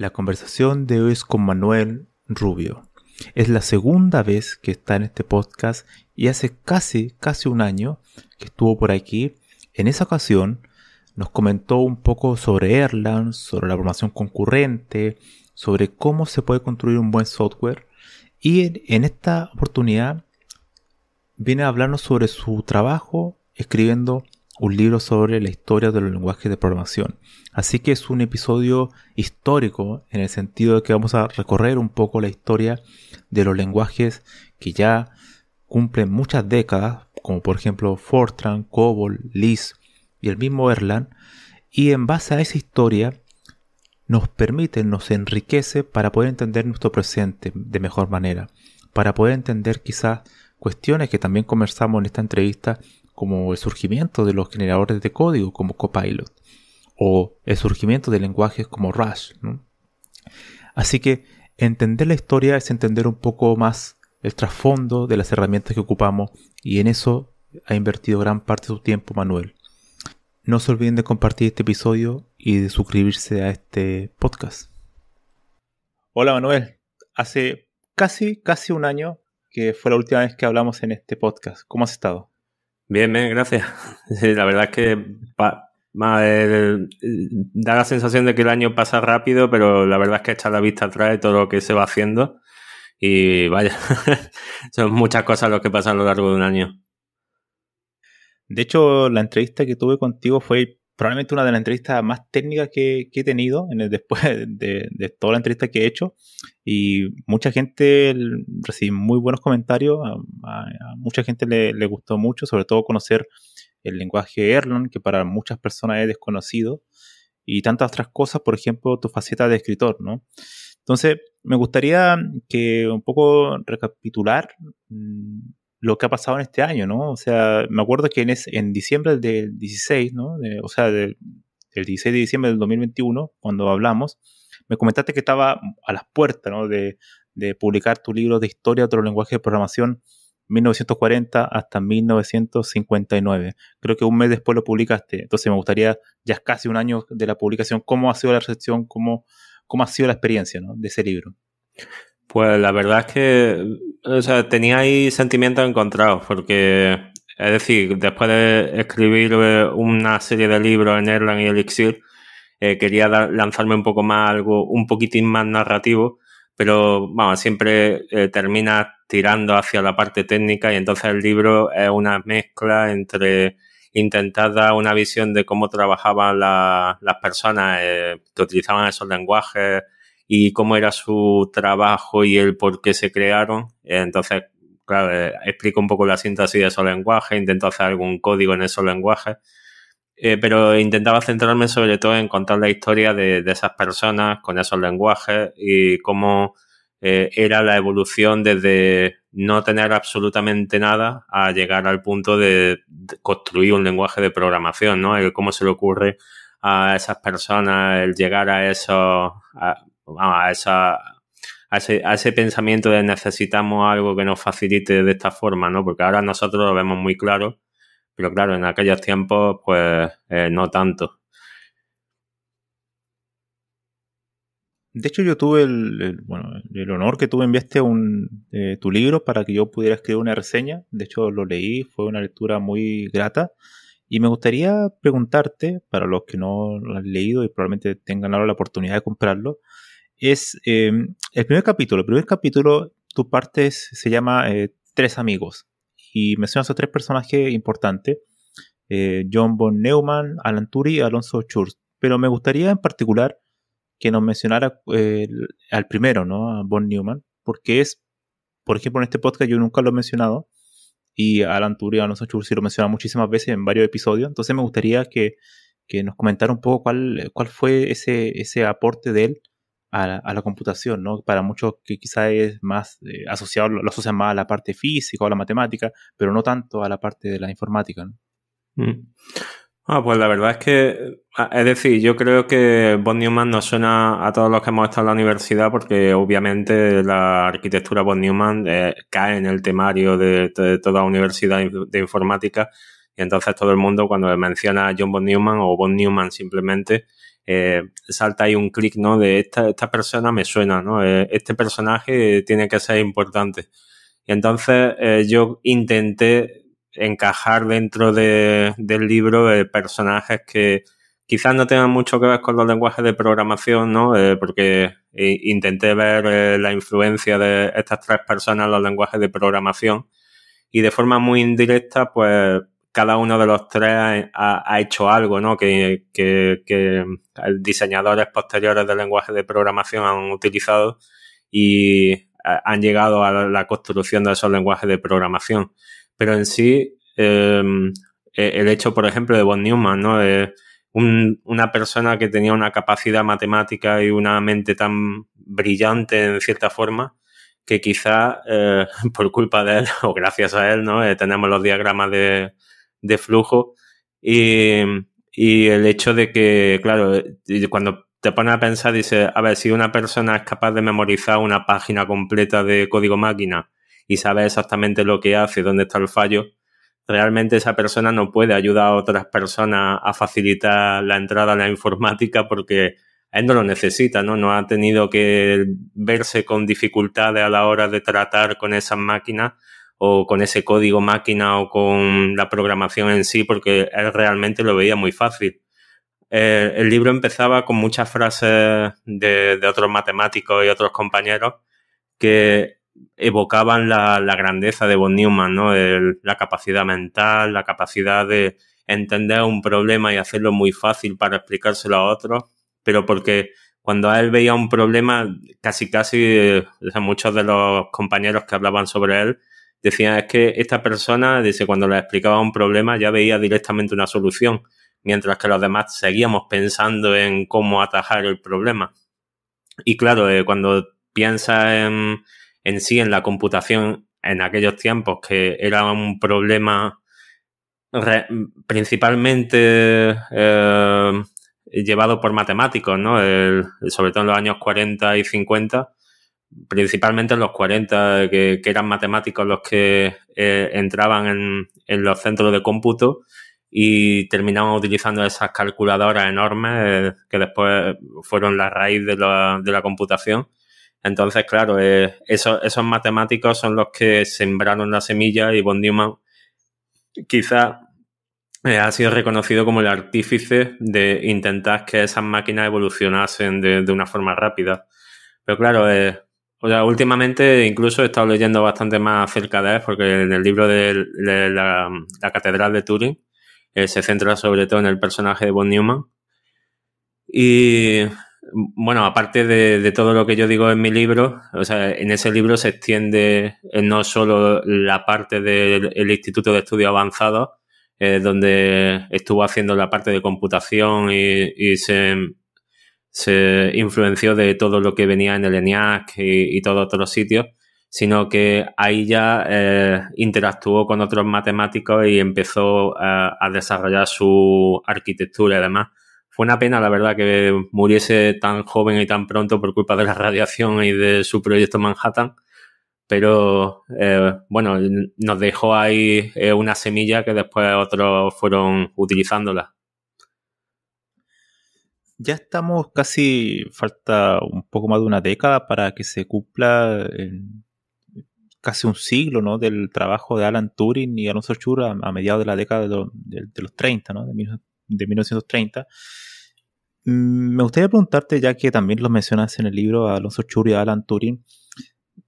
La conversación de hoy es con Manuel Rubio. Es la segunda vez que está en este podcast y hace casi, casi un año que estuvo por aquí. En esa ocasión nos comentó un poco sobre Erlang, sobre la programación concurrente, sobre cómo se puede construir un buen software. Y en, esta oportunidad viene a hablarnos sobre su trabajo escribiendo un libro sobre la historia de los lenguajes de programación. Así que es un episodio histórico en el sentido de que vamos a recorrer un poco la historia de los lenguajes que ya cumplen muchas décadas, como por ejemplo Fortran, COBOL, Lisp y el mismo Erlang, y en base a esa historia nos permite, nos enriquece para poder entender nuestro presente de mejor manera, para poder entender quizás cuestiones que también conversamos en esta entrevista como el surgimiento de los generadores de código como Copilot o el surgimiento de lenguajes como Rush. Así que entender la historia es entender un poco más el trasfondo de las herramientas que ocupamos y en eso ha invertido gran parte de su tiempo Manuel. No se olviden de compartir este episodio y de suscribirse a este podcast. Hola Manuel, hace casi, casi un año que fue la última vez que hablamos en este podcast. ¿Cómo has estado? Bien, bien, gracias. la verdad es que da la sensación de que el año pasa rápido, pero la verdad es que echa la vista atrás de todo lo que se va haciendo. Y vaya, son muchas cosas lo que pasan a lo largo de un año. De hecho, la entrevista que tuve contigo fue probablemente una de las entrevistas más técnicas que, he tenido en después de, toda la entrevista que he hecho. Y mucha gente recibió muy buenos comentarios. A, mucha gente le, gustó mucho, sobre todo conocer el lenguaje Erlang, que para muchas personas es desconocido. Y tantas otras cosas, por ejemplo, tu faceta de escritor, ¿no? Entonces, me gustaría que un poco recapitular mm, lo que ha pasado en este año, ¿no? O sea, me acuerdo que en, en diciembre del 16, ¿no? o sea, del, 16 de diciembre del 2021, cuando hablamos, me comentaste que estaba a las puertas, ¿no? De, publicar tu libro de historia de otro lenguaje de programación 1940 hasta 1959. Creo que un mes después lo publicaste. Entonces me gustaría, ya es casi un año de la publicación, ¿cómo ha sido la recepción? ¿Cómo, cómo ha sido la experiencia ¿no? de ese libro? Pues la verdad es que o sea, tenía ahí sentimientos encontrados, porque, es decir, después de escribir eh, una serie de libros en Erlang y Elixir, eh, quería lanzarme un poco más algo, un poquitín más narrativo, pero vamos, siempre eh, termina tirando hacia la parte técnica y entonces el libro es una mezcla entre intentar dar una visión de cómo trabajaban las personas que utilizaban esos lenguajes, y cómo era su trabajo y el por qué se crearon. Entonces, claro, eh, explico un poco la síntesis de esos lenguajes, intento hacer algún código en esos lenguajes, eh, pero intentaba centrarme sobre todo en contar la historia de, esas personas con esos lenguajes y cómo eh, era la evolución desde no tener absolutamente nada a llegar al punto de, construir un lenguaje de programación, ¿no? cómo se le ocurre a esas personas el llegar a esos, esa, a, ese, a ese pensamiento de necesitamos algo que nos facilite de esta forma, ¿no? Porque ahora nosotros lo vemos muy claro, pero claro, en aquellos tiempos, pues eh, no tanto. De hecho, yo tuve el, bueno, el honor que tú enviaste un, eh, tu libro para que yo pudiera escribir una reseña. De hecho, lo leí, fue una lectura muy grata. Y me gustaría preguntarte, para los que no lo han leído y probablemente tengan ahora la oportunidad de comprarlo, es em, el primer capítulo. El primer capítulo, tu parte se llama eh, Tres amigos y mencionas a tres personajes importantes, eh, John von Neumann, Alan Turing y Alonso Schurz. Pero me gustaría en particular que nos mencionara eh, al primero, ¿no? A von Neumann, porque es, por ejemplo, en este podcast yo nunca lo he mencionado y Alan Turing y Alonso Schurz sí lo mencionan muchísimas veces en varios episodios. Entonces me gustaría que, que nos comentara un poco cuál, cuál fue ese, ese aporte de él a la, computación, ¿no? Para muchos que quizás es más eh, asociado, lo, asocian más a la parte física o a la matemática, pero no tanto a la parte de la informática, ¿no? Mm. Ah, pues la verdad es que, ah, es decir, yo creo que von Neumann nos suena a todos los que hemos estado en la universidad porque obviamente la arquitectura von Neumann eh, cae en el temario de, toda universidad de informática y entonces todo el mundo cuando menciona John von Neumann o von Neumann simplemente eh, salta ahí un clic, ¿no? De esta, esta persona me suena, ¿no? Eh, este personaje tiene que ser importante. Y entonces eh, yo intenté encajar dentro de, del libro personajes que quizás no tengan mucho que ver con los lenguajes de programación, ¿no? porque intenté ver la influencia de estas tres personas en los lenguajes de programación y de forma muy indirecta, pues cada uno de los tres ha, hecho algo, ¿no? Que, que, diseñadores posteriores del lenguaje de programación han utilizado y han llegado a la construcción de esos lenguajes de programación. Pero en sí, em, e, el hecho, por ejemplo, de von Neumann, ¿no? una persona que tenía una capacidad matemática y una mente tan brillante en cierta forma que quizá eh, por culpa de él o gracias a él, ¿no? Eh, tenemos los diagramas de, de flujo y, y el hecho de que, claro, cuando te pones a pensar, dices, a ver, si una persona es capaz de memorizar una página completa de código máquina y sabe exactamente lo que hace, dónde está el fallo, realmente esa persona no puede ayudar a otras personas a facilitar la entrada a la informática porque él no lo necesita, ¿no? No ha tenido que verse con dificultades a la hora de tratar con esas máquinas o con ese código máquina o con la programación en sí, porque él realmente lo veía muy fácil. Eh, el libro empezaba con muchas frases de, otros matemáticos y otros compañeros que evocaban la, grandeza de von Neumann, ¿no? la capacidad mental, la capacidad de entender un problema y hacerlo muy fácil para explicárselo a otros, pero porque cuando él veía un problema, casi casi eh, muchos de los compañeros que hablaban sobre él decían es que esta persona, dice, cuando le explicaba un problema ya veía directamente una solución, mientras que los demás seguíamos pensando en cómo atajar el problema. Y claro, eh, cuando piensas en, en sí, en la computación en aquellos tiempos, que era un problema principalmente eh, llevado por matemáticos, ¿no? sobre todo en los años 40 y 50, principalmente en los 40, que, eran matemáticos los que eh, entraban en, en, los centros de cómputo y terminaban utilizando esas calculadoras enormes eh, que después fueron la raíz de la, de la computación. Entonces, claro, eh, esos, esos, matemáticos son los que sembraron la semilla y von Neumann quizá ha sido reconocido como el artífice de intentar que esas máquinas evolucionasen de, de una forma rápida. Pero claro, o sea, últimamente incluso he estado leyendo bastante más acerca de él, porque en el libro de, la, Catedral de Turing eh, se centra sobre todo en el personaje de von Neumann. Y bueno, aparte de, todo lo que yo digo en mi libro, o sea, en ese libro se extiende eh, no solo la parte del Instituto de Estudios Avanzados, eh, donde estuvo haciendo la parte de computación y, y se se influenció de todo lo que venía en el ENIAC y, y todos otros sitios, sino que ahí ya eh, interactuó con otros matemáticos y empezó a, desarrollar su arquitectura y demás. Fue una pena, la verdad, que muriese tan joven y tan pronto por culpa de la radiación y de su proyecto Manhattan, pero eh, bueno, nos dejó ahí eh, una semilla que después otros fueron utilizándola ya estamos casi, falta un poco más de una década para que se cumpla casi un siglo, ¿no? Del trabajo de Alan Turing y Alonso Schur a, mediados de la década de, los 30, ¿no? De, 1930. Mm, me gustaría preguntarte, ya que también lo mencionas en el libro, a Alonso Schur y a Alan Turing,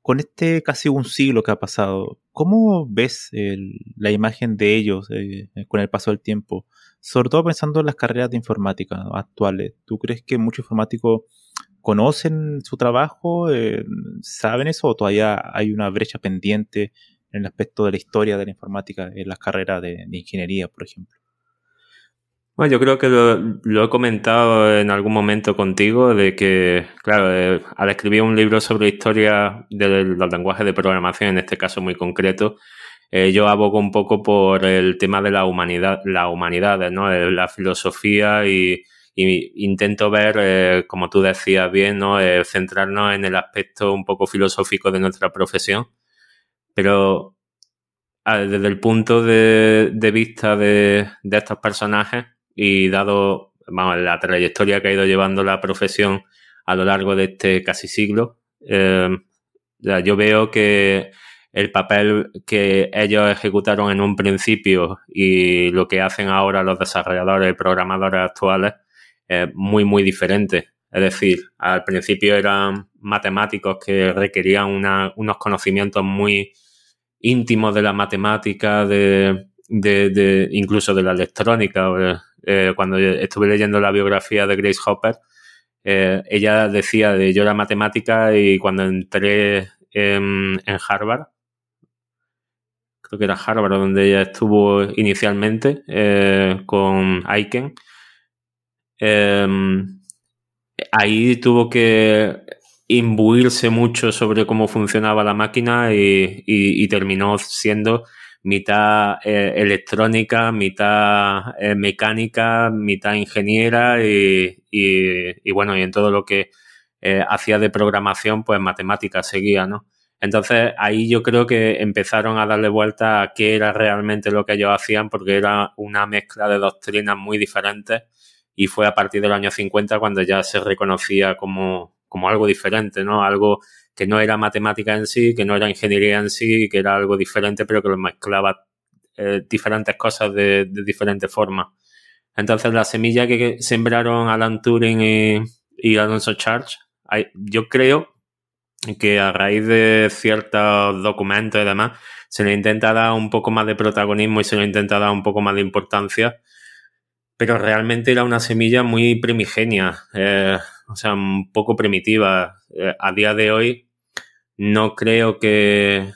con este casi un siglo que ha pasado, ¿cómo ves la imagen de ellos eh, con el paso del tiempo? Sobre todo pensando en las carreras de informática actuales. ¿Tú crees que muchos informáticos conocen su trabajo? Eh, ¿Saben eso? ¿O todavía hay una brecha pendiente en el aspecto de la historia de la informática en las carreras de, ingeniería, por ejemplo? Bueno, yo creo que lo, he comentado en algún momento contigo, de que, claro, eh, al escribir un libro sobre historia de los lenguajes de programación, en este caso muy concreto, eh, yo abogo un poco por el tema de la humanidad, las humanidades, ¿no? La filosofía y, intento ver, eh, como tú decías bien, ¿no? Eh, centrarnos en el aspecto un poco filosófico de nuestra profesión, pero desde el punto de, vista de, estos personajes y dado la trayectoria que ha ido llevando la profesión a lo largo de este casi siglo, eh, yo veo que el papel que ellos ejecutaron en un principio y lo que hacen ahora los desarrolladores y programadores actuales muy, muy diferente. Es decir, al principio eran matemáticos que requerían unos conocimientos muy íntimos de la matemática, de, de, incluso de la electrónica. Eh, cuando estuve leyendo la biografía de Grace Hopper, eh, ella decía de yo era matemática y cuando entré en, Harvard, que era Harvard donde ella estuvo inicialmente eh, con Aiken, Em, ahí tuvo que imbuirse mucho sobre cómo funcionaba la máquina y, terminó siendo mitad eh, electrónica, mitad eh, mecánica, mitad ingeniera y, bueno, y en todo lo que hacía de programación, pues matemáticas seguía, ¿no? Entonces ahí yo creo que empezaron a darle vuelta a qué era realmente lo que ellos hacían porque era una mezcla de doctrinas muy diferentes y fue a partir del año 50 cuando ya se reconocía como, como algo diferente, ¿no? Algo que no era matemática en sí, que no era ingeniería en sí, que era algo diferente, pero que lo mezclaba eh, diferentes cosas de, diferentes formas. Entonces, la semilla que sembraron Alan Turing y, y Alonso Charge, yo creo que a raíz de ciertos documentos y demás, se le intenta dar un poco más de protagonismo y se le intenta dar un poco más de importancia pero realmente era una semilla muy primigenia, eh, o sea, un poco primitiva. Eh, a día de hoy no creo que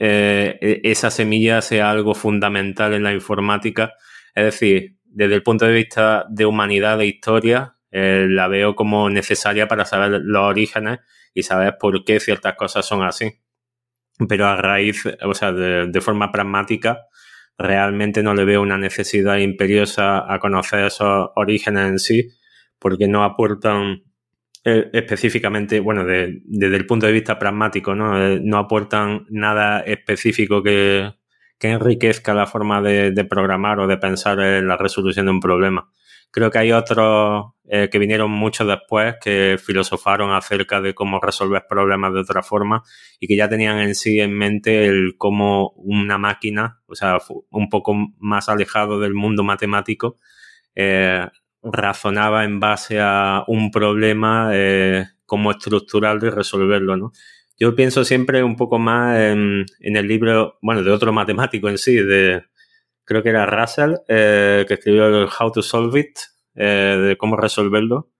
eh, e-, esa semilla sea algo fundamental en la informática. Es decir, desde el punto de vista de humanidad, de historia, la veo como necesaria para saber los orígenes y saber por qué ciertas cosas son así. Pero a raíz, o sea, de forma pragmática, realmente no le veo una necesidad imperiosa a conocer esos orígenes en sí, porque no aportan eh, específicamente, bueno, desde el punto de vista pragmático, ¿no? Eh, no aportan nada específico que, enriquezca la forma de, programar o de pensar en la resolución de un problema. Creo que hay otros eh, que vinieron mucho después que filosofaron acerca de cómo resolver problemas de otra forma y que ya tenían en sí en mente el cómo una máquina, o sea, un poco más alejado del mundo matemático, eh, razonaba en base a un problema, eh, cómo estructurarlo y resolverlo, ¿no? Yo pienso siempre un poco más en, en el libro, bueno, de otro matemático en sí, de, creo que era Russell, eh, que escribió el How to Solve It, eh, de cómo resolverlo.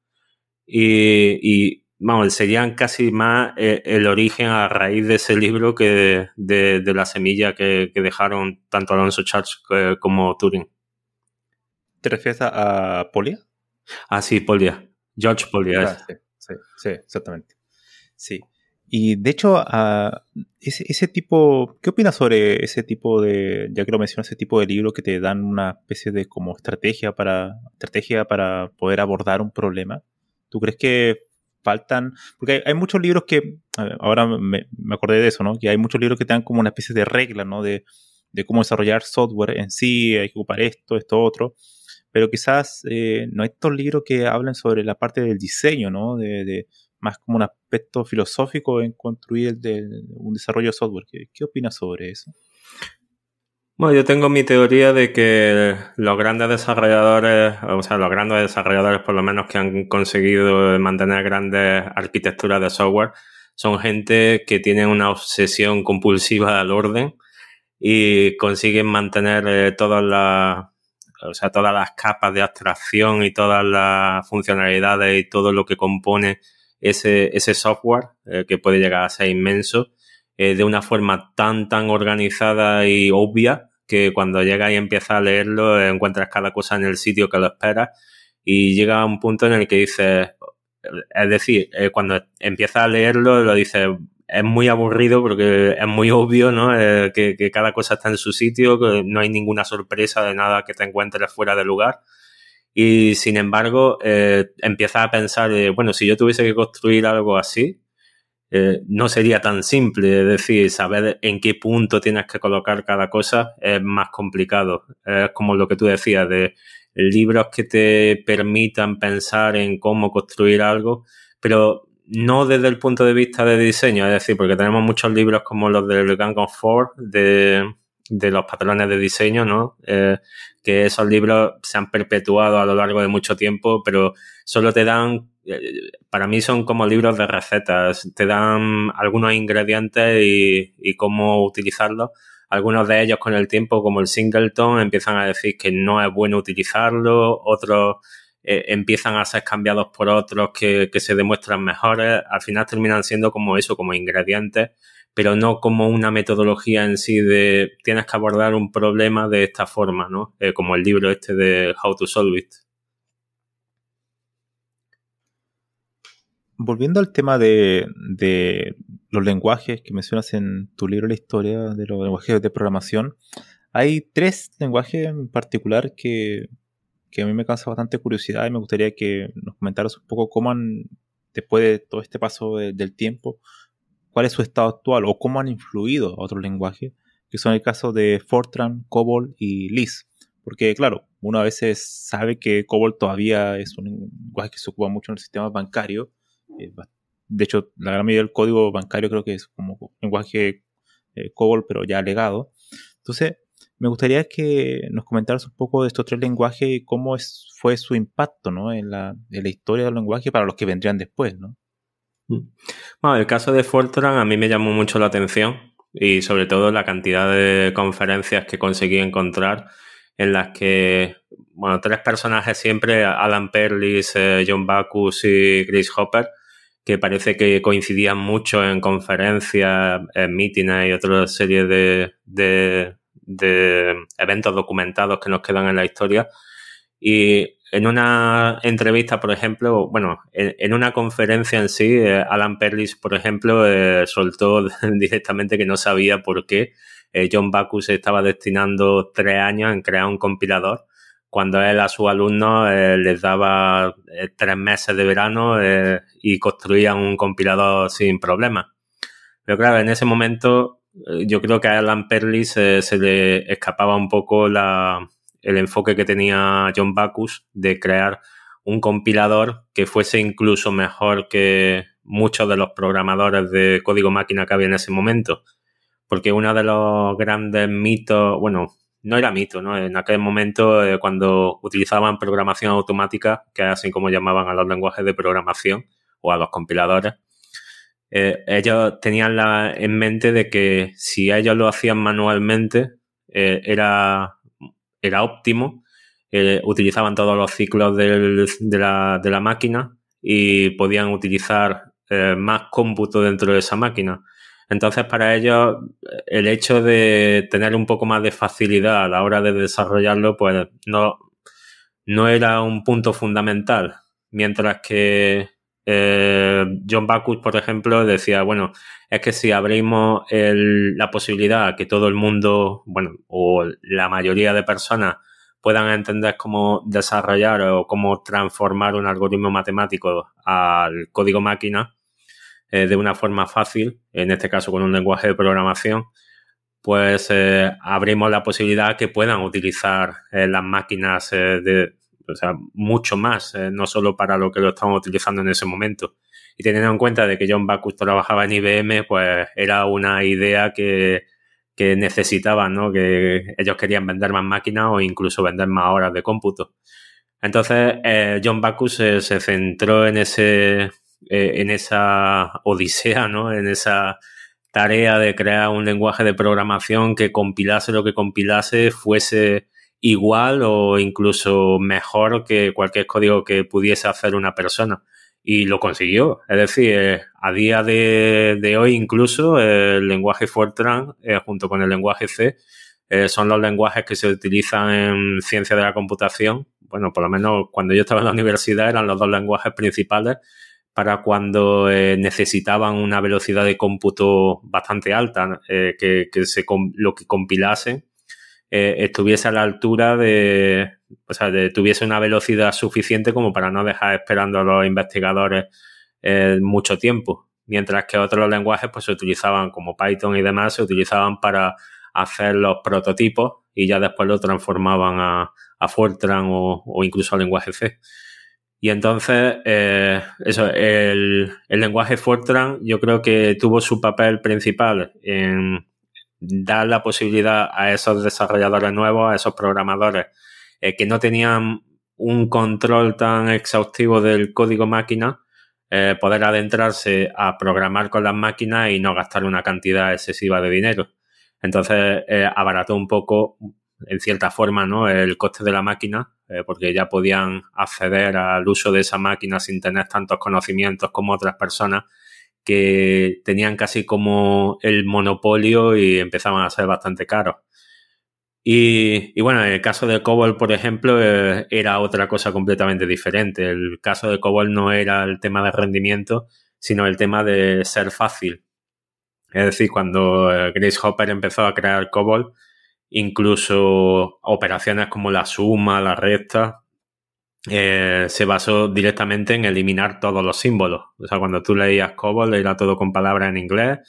Y, vamos, serían casi más eh, el origen a raíz de ese libro que de, la semilla que, dejaron tanto Alonso Charles como Turing. ¿Te refieres a, Polia? Ah, sí, Polia. George Polia. Ah, sí, sí, exactamente. Sí. Y de hecho, uh, ese, ese, tipo, ¿qué opinas sobre ese tipo de, ya que lo mencionas, ese tipo de libros que te dan una especie de como estrategia para, estrategia para poder abordar un problema? ¿Tú crees que faltan? Porque hay, muchos libros que, ahora me, me, acordé de eso, ¿no? Que hay muchos libros que te dan como una especie de regla, ¿no? De, de cómo desarrollar software en sí, hay que ocupar esto, esto, otro. pero quizás eh, no hay estos libros que hablen sobre la parte del diseño, ¿no? De, más como un aspecto filosófico en construir un desarrollo de software. ¿Qué, ¿Qué opinas sobre eso? Bueno, yo tengo mi teoría de que los grandes desarrolladores, o sea, los grandes desarrolladores por lo menos que han conseguido mantener grandes arquitecturas de software, son gente que tiene una obsesión compulsiva al orden y consiguen mantener eh, todas las o sea, todas las capas de abstracción y todas las funcionalidades y todo lo que compone ese, ese software, eh, que puede llegar a ser inmenso, eh, de una forma tan, tan organizada y obvia que cuando llegas y empiezas a leerlo encuentras cada cosa en el sitio que lo esperas y llega a un punto en el que dices, es decir, eh, cuando empiezas a leerlo lo dices, es muy aburrido porque es muy obvio, ¿no? Eh, que, cada cosa está en su sitio, que no hay ninguna sorpresa de nada que te encuentres fuera de lugar. Y sin embargo, eh, empiezas a pensar, bueno, si yo tuviese que construir algo así, eh, no sería tan simple, es decir, saber en qué punto tienes que colocar cada cosa es más complicado. Es como lo que tú decías, de libros que te permitan pensar en cómo construir algo, pero no desde el punto de vista de diseño, es decir, porque tenemos muchos libros como los del Gang of de, los patrones de diseño, ¿no? Eh, que esos libros se han perpetuado a lo largo de mucho tiempo, pero solo te dan eh, para mí son como libros de recetas. Te dan algunos ingredientes y, cómo utilizarlos. Algunos de ellos con el tiempo, como el singleton, empiezan a decir que no es bueno utilizarlo. Otros eh, empiezan a ser cambiados por otros que, que se demuestran mejores. Al final terminan siendo como eso, como ingredientes, pero no como una metodología en sí de tienes que abordar un problema de esta forma, ¿no? Eh, como el libro este de How to Solve It. volviendo al tema de, los lenguajes que mencionas en tu libro La historia de los lenguajes de programación, hay tres lenguajes en particular que, a mí me causa bastante curiosidad y me gustaría que nos comentaras un poco cómo han, después de todo este paso del tiempo, cuál es su estado actual o cómo han influido a otros lenguajes, que son el caso de Fortran, COBOL y Lisp. Porque, claro, uno a veces sabe que COBOL todavía es un lenguaje que se ocupa mucho en el sistema bancario, eh, de hecho, la gran mayoría del código bancario creo que es como lenguaje eh, COBOL, pero ya legado. Entonces, me gustaría que nos comentaras un poco de estos tres lenguajes y cómo es, fue su impacto en, la, historia del lenguaje para los que vendrían después. ¿no? Bueno, el caso de Fortran a mí me llamó mucho la atención y sobre todo la cantidad de conferencias que conseguí encontrar en las que, bueno, tres personajes siempre, Alan Perlis, eh, John Bacchus y Chris Hopper, que parece que coincidían mucho en conferencias, en mítines y otra serie de, de, eventos documentados que nos quedan en la historia. Y en una entrevista, por ejemplo, bueno, en, una conferencia en sí, eh, Alan Perlis, por ejemplo, eh, soltó directamente que no sabía por qué eh, John Bacchus estaba destinando tres años en crear un compilador cuando él a sus alumnos eh, les daba tres meses de verano y construían un compilador sin problemas. Pero claro, en ese momento yo creo que a Alan Perlis se le escapaba un poco la, el enfoque que tenía John Bacchus de crear un compilador que fuese incluso mejor que muchos de los programadores de código máquina que había en ese momento. Porque uno de los grandes mitos, bueno, no era mito, ¿no? En aquel momento, eh, cuando utilizaban programación automática, que así como llamaban a los lenguajes de programación o a los compiladores, eh, ellos tenían la, en mente de que si ellos lo hacían manualmente, eh, era, era óptimo, utilizaban todos los ciclos de, la, máquina y podían utilizar más cómputo dentro de esa máquina. Entonces, para ellos, el hecho de tener un poco más de facilidad a la hora de desarrollarlo, pues no, no era un punto fundamental. Mientras que eh, John Bacchus, por ejemplo, decía, bueno, es que si abrimos la posibilidad que todo el mundo, bueno, o la mayoría de personas puedan entender cómo desarrollar o cómo transformar un algoritmo matemático al código máquina, eh, de una forma fácil, en este caso con un lenguaje de programación, pues eh, abrimos la posibilidad que puedan utilizar eh, las máquinas de, o sea, mucho más, eh, no solo para lo que lo estamos utilizando en ese momento. Y teniendo en cuenta de que John Bacchus trabajaba en IBM, pues era una idea que, que necesitaban, ¿no? Que ellos querían vender más máquinas o incluso vender más horas de cómputo. Entonces, eh, John Bacchus se, centró en ese, eh, en esa odisea, ¿no? En esa tarea de crear un lenguaje de programación que compilase lo que compilase fuese igual o incluso mejor que cualquier código que pudiese hacer una persona. Y lo consiguió. Es decir, eh, a día de, hoy incluso el lenguaje Fortran eh, junto con el lenguaje C eh, son los lenguajes que se utilizan en ciencia de la computación. Bueno, por lo menos cuando yo estaba en la universidad eran los dos lenguajes principales para cuando necesitaban una velocidad de cómputo bastante alta, que, que se, lo que compilasen eh, estuviese a la altura de, o sea, de, tuviese una velocidad suficiente como para no dejar esperando a los investigadores eh, mucho tiempo. Mientras que otros lenguajes pues se utilizaban como Python y demás, se utilizaban para hacer los prototipos y ya después lo transformaban a, a Fortran o, incluso al lenguaje C. Y entonces, eh, eso, el, el lenguaje Fortran yo creo que tuvo su papel principal en, dar la posibilidad a esos desarrolladores nuevos, a esos programadores eh, que no tenían un control tan exhaustivo del código máquina, eh, poder adentrarse a programar con las máquinas y no gastar una cantidad excesiva de dinero. Entonces, eh, abarató un poco, en cierta forma, ¿no? el coste de la máquina, porque ya podían acceder al uso de esa máquina sin tener tantos conocimientos como otras personas que tenían casi como el monopolio y empezaban a ser bastante caros. Y, bueno, el caso de COBOL, por ejemplo, eh, era otra cosa completamente diferente. El caso de COBOL no era el tema de rendimiento, sino el tema de ser fácil. Es decir, cuando eh, Grace Hopper empezó a crear COBOL, incluso operaciones como la suma, la resta, eh, se basó directamente en eliminar todos los símbolos. O sea, cuando tú leías COBOL era todo con palabras en inglés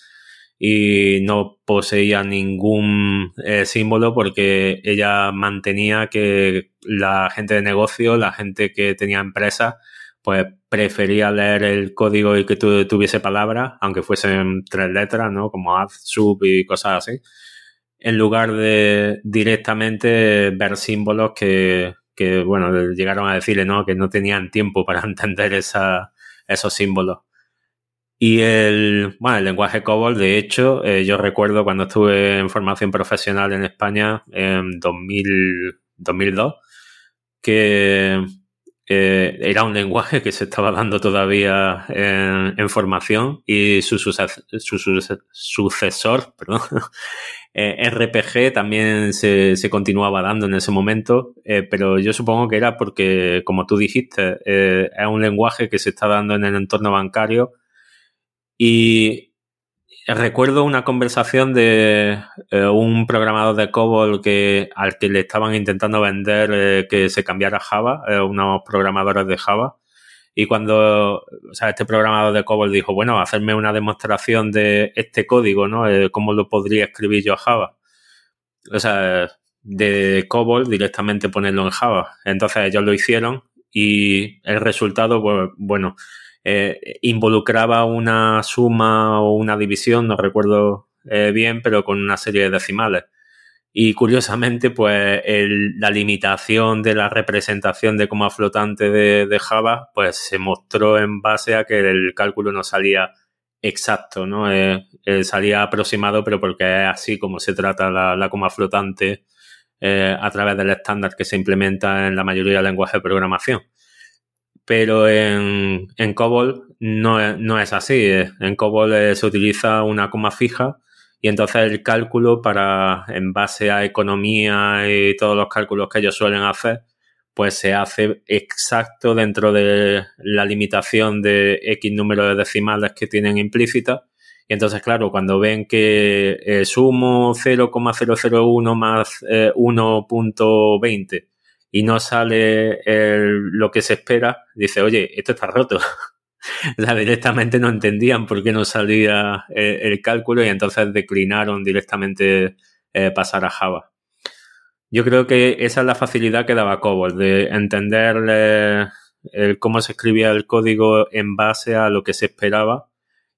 y no poseía ningún eh, símbolo porque ella mantenía que la gente de negocio, la gente que tenía empresas, pues prefería leer el código y que tuviese palabras, aunque fuesen tres letras, ¿no? Como add, sub y cosas así, en lugar de directamente ver símbolos que, que bueno, llegaron a decirle ¿no? que no tenían tiempo para entender esos símbolos. Y el, bueno, el lenguaje COBOL, de hecho, eh, yo recuerdo cuando estuve en formación profesional en España en 2000, 2002, que eh, era un lenguaje que se estaba dando todavía en, formación y su, su, sucesor, perdón, eh, RPG también se, continuaba dando en ese momento, eh, pero yo supongo que era porque, como tú dijiste, es un lenguaje que se está dando en el entorno bancario y recuerdo una conversación de eh, un programador de COBOL que, al que le estaban intentando vender eh, que se cambiara Java, eh, unos programadores de Java. Y cuando, o sea, este programador de COBOL dijo, bueno, hacerme una demostración de este código, ¿no? ¿Cómo lo podría escribir yo a Java? O sea, de COBOL directamente ponerlo en Java. Entonces ellos lo hicieron y el resultado, bueno, eh, involucraba una suma o una división, no recuerdo eh, bien, pero con una serie de decimales. Y curiosamente, pues la limitación de la representación de coma flotante de, Java, pues se mostró en base a que el cálculo no salía exacto, ¿no? Eh, salía aproximado, pero porque es así como se trata la, coma flotante a través del estándar que se implementa en la mayoría de lenguajes de programación pero en, en COBOL no, no, es así. En COBOL eh, se utiliza una coma fija y entonces el cálculo para, en base a economía y todos los cálculos que ellos suelen hacer, pues se hace exacto dentro de la limitación de X número de decimales que tienen implícita. Y entonces, claro, cuando ven que eh, sumo 0,001 más 1.20 eh, y no sale lo que se espera, dice, oye, esto está roto. o directamente no entendían por qué no salía el, cálculo y entonces declinaron directamente eh, pasar a Java. yo creo que esa es la facilidad que daba COBOL, de entender cómo se escribía el código en base a lo que se esperaba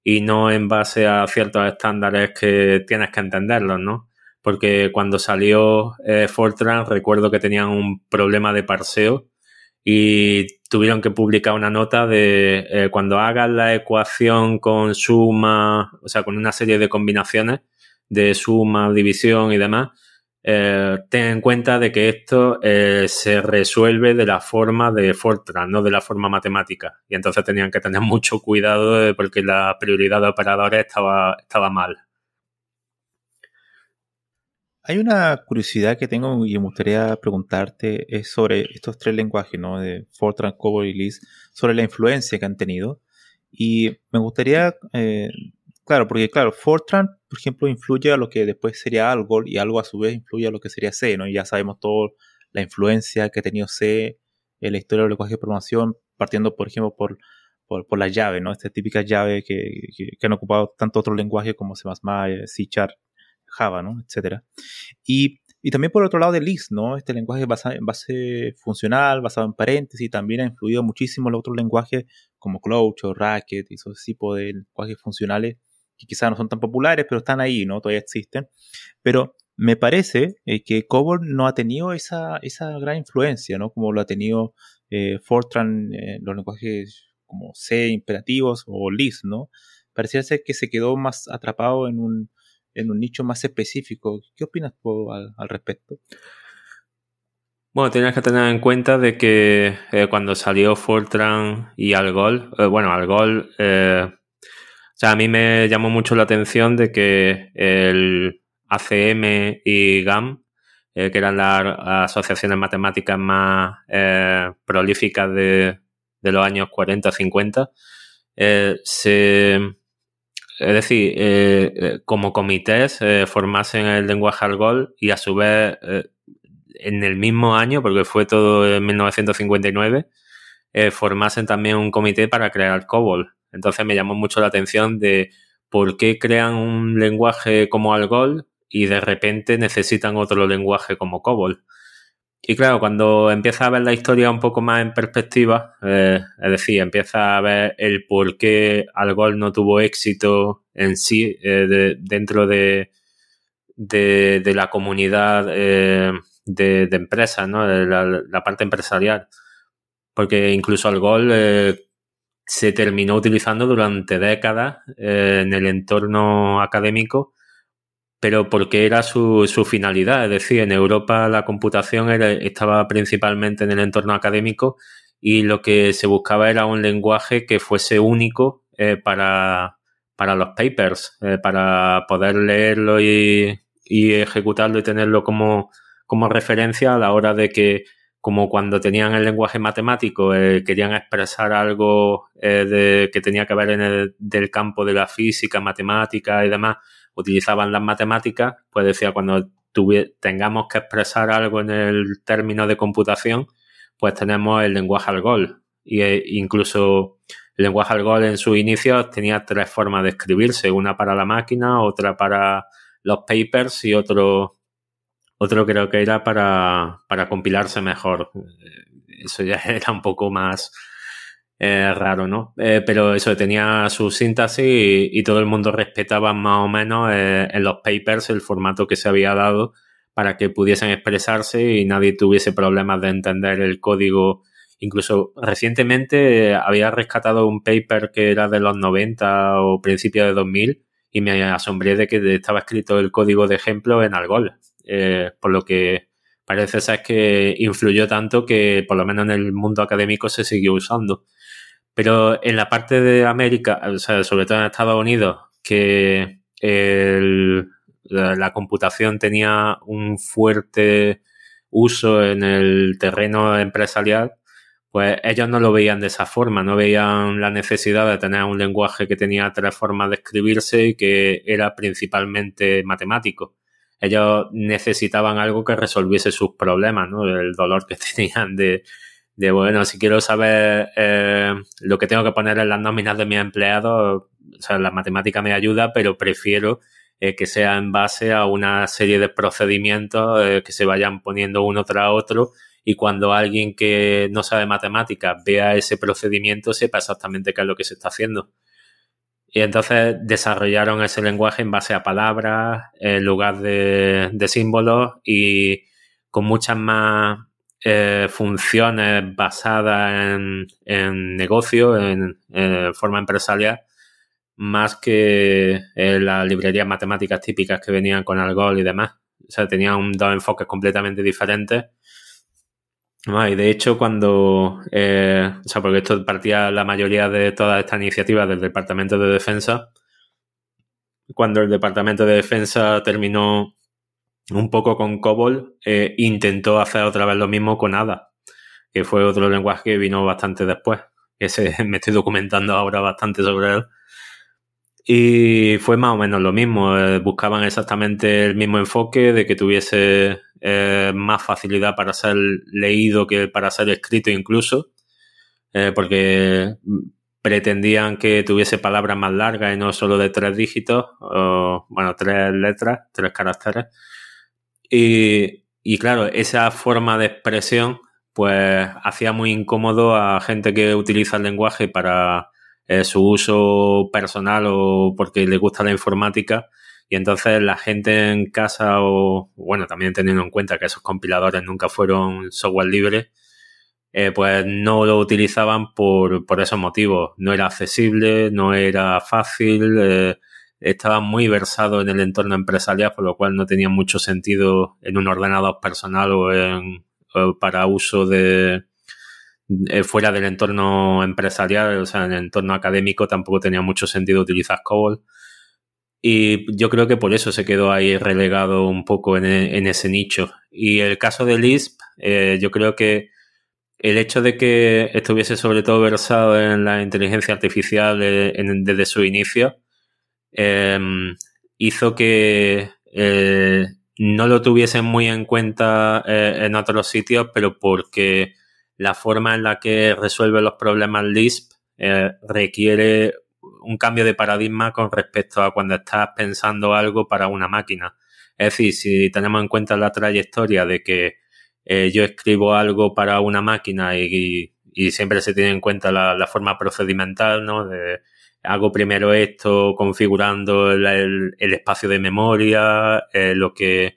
y no en base a ciertos estándares que tienes que entenderlos, ¿no? Porque cuando salió eh, Fortran recuerdo que tenían un problema de parseo y tuvieron que publicar una nota de eh, cuando hagas la ecuación con suma, o sea, con una serie de combinaciones de suma, división y demás, eh, ten en cuenta de que esto eh, se resuelve de la forma de Fortran, no de la forma matemática. Y entonces tenían que tener mucho cuidado porque la prioridad de operadores estaba, estaba mal. Hay una curiosidad que tengo y me gustaría preguntarte es sobre estos tres lenguajes, ¿no? De Fortran, COBOL y Lisp, sobre la influencia que han tenido. Y me gustaría eh, Claro, porque claro, Fortran, por ejemplo, influye a lo que después sería Algol y algo a su vez influye a lo que sería C, ¿no? Y ya sabemos toda la influencia que ha tenido C en la historia del lenguaje de programación, partiendo, por ejemplo, por, por, la llave, ¿no? Esta típica llave que, que, han ocupado tanto otros lenguajes como C++, C Java, ¿no? Etcétera. Y, y, también por otro lado de Lisp, ¿no? Este lenguaje basado en base funcional, basado en paréntesis, también ha influido muchísimo en otros lenguajes como Clouch o Racket y esos tipos de lenguajes funcionales que quizás no son tan populares, pero están ahí, ¿no? Todavía existen. Pero me parece eh, que COBOL no ha tenido esa, esa gran influencia, ¿no? Como lo ha tenido eh, Fortran, en los lenguajes como C, imperativos o Lisp, ¿no? Parecía ser que se quedó más atrapado en un, en un nicho más específico. ¿Qué opinas tú al, respecto? Bueno, tienes que tener en cuenta de que eh, cuando salió Fortran y Algol, bueno, Algol o sea, a mí me llamó mucho la atención de que el ACM y GAM, eh, que eran las asociaciones matemáticas más eh, prolíficas de, los años 40, 50, eh, se, es decir, como comités formasen el lenguaje Algol y a su vez en el mismo año, porque fue todo en 1959, formasen también un comité para crear COBOL. Entonces me llamó mucho la atención de por qué crean un lenguaje como Algol y de repente necesitan otro lenguaje como COBOL. Y claro, cuando empieza a ver la historia un poco más en perspectiva, eh, es decir, empieza a ver el por qué Algol no tuvo éxito en sí eh, dentro de, de, la comunidad eh, de, empresas, ¿no? De la, parte empresarial. Porque incluso Algol se terminó utilizando durante décadas eh, en el entorno académico, pero porque era su, su, finalidad. Es decir, en Europa la computación estaba principalmente en el entorno académico y lo que se buscaba era un lenguaje que fuese único eh, para, para, los papers, eh, para poder leerlo y, y, ejecutarlo y tenerlo como, como referencia a la hora de que como cuando tenían el lenguaje matemático, eh, querían expresar algo de, que tenía que ver en el del campo de la física, matemática y demás, utilizaban las matemáticas, pues decía, cuando tengamos que expresar algo en el término de computación, pues tenemos el lenguaje Algol. Y e incluso el lenguaje Algol en sus inicios tenía tres formas de escribirse, una para la máquina, otra para los papers y otro otro creo que era para, para compilarse mejor. Eso ya era un poco más eh, raro, ¿no? Eh, pero eso tenía su síntesis y, todo el mundo respetaba más o menos eh, en los papers el formato que se había dado para que pudiesen expresarse y nadie tuviese problemas de entender el código. Incluso recientemente había rescatado un paper que era de los 90 o principios de 2000 y me asombré de que estaba escrito el código de ejemplo en Algol. Eh, por lo que parece ser que influyó tanto que por lo menos en el mundo académico se siguió usando. Pero en la parte de América, o sea, sobre todo en Estados Unidos, que la, computación tenía un fuerte uso en el terreno empresarial, pues ellos no lo veían de esa forma, no veían la necesidad de tener un lenguaje que tenía tres formas de escribirse y que era principalmente matemático ellos necesitaban algo que resolviese sus problemas, ¿no? El dolor que tenían de, de bueno, si quiero saber eh, lo que tengo que poner en las nóminas de mis empleados, o sea, la matemática me ayuda, pero prefiero que sea en base a una serie de procedimientos que se vayan poniendo uno tras otro y cuando alguien que no sabe matemáticas vea ese procedimiento sepa exactamente qué es lo que se está haciendo. Y entonces desarrollaron ese lenguaje en base a palabras, en lugar de, símbolos y con muchas más eh, funciones basadas en, negocio, en, forma empresarial, más que en las librerías matemáticas típicas que venían con Algol y demás. O sea, tenían dos enfoques completamente diferentes y de hecho, cuando, eh, o sea, porque esto partía la mayoría de todas estas iniciativas del Departamento de Defensa, cuando el Departamento de Defensa terminó un poco con COBOL, eh, intentó hacer otra vez lo mismo con ADA, que fue otro lenguaje que vino bastante después, que se, me estoy documentando ahora bastante sobre él. Y fue más o menos lo mismo, eh, buscaban exactamente el mismo enfoque de que tuviese eh, más facilidad para ser leído que para ser escrito incluso, porque pretendían que tuviese palabras más largas y no solo de tres dígitos, o, bueno, tres letras, tres caracteres. Y, y claro, esa forma de expresión pues hacía muy incómodo a gente que utiliza el lenguaje para eh, su uso personal o porque le gusta la informática y entonces la gente en casa o, bueno, también teniendo en cuenta que esos compiladores nunca fueron software libre, eh, pues no lo utilizaban por, por, esos motivos. No era accesible, no era fácil, eh, estaba muy versado en el entorno empresarial, por lo cual no tenía mucho sentido en un ordenador personal o, en, para uso de, eh, fuera del entorno empresarial, o sea, en el entorno académico tampoco tenía mucho sentido utilizar COBOL. Y yo creo que por eso se quedó ahí relegado un poco en, ese nicho. Y el caso de Lisp, eh, yo creo que el hecho de que estuviese sobre todo versado en la inteligencia artificial eh, desde su inicio em, hizo que no lo tuviesen muy en cuenta en otros sitios, pero porque la forma en la que resuelve los problemas Lisp eh, requiere un cambio de paradigma con respecto a cuando estás pensando algo para una máquina. Es decir, si tenemos en cuenta la trayectoria de que eh, yo escribo algo para una máquina y, siempre se tiene en cuenta la, forma procedimental, ¿no? De, hago primero esto configurando el, espacio de memoria, eh, lo que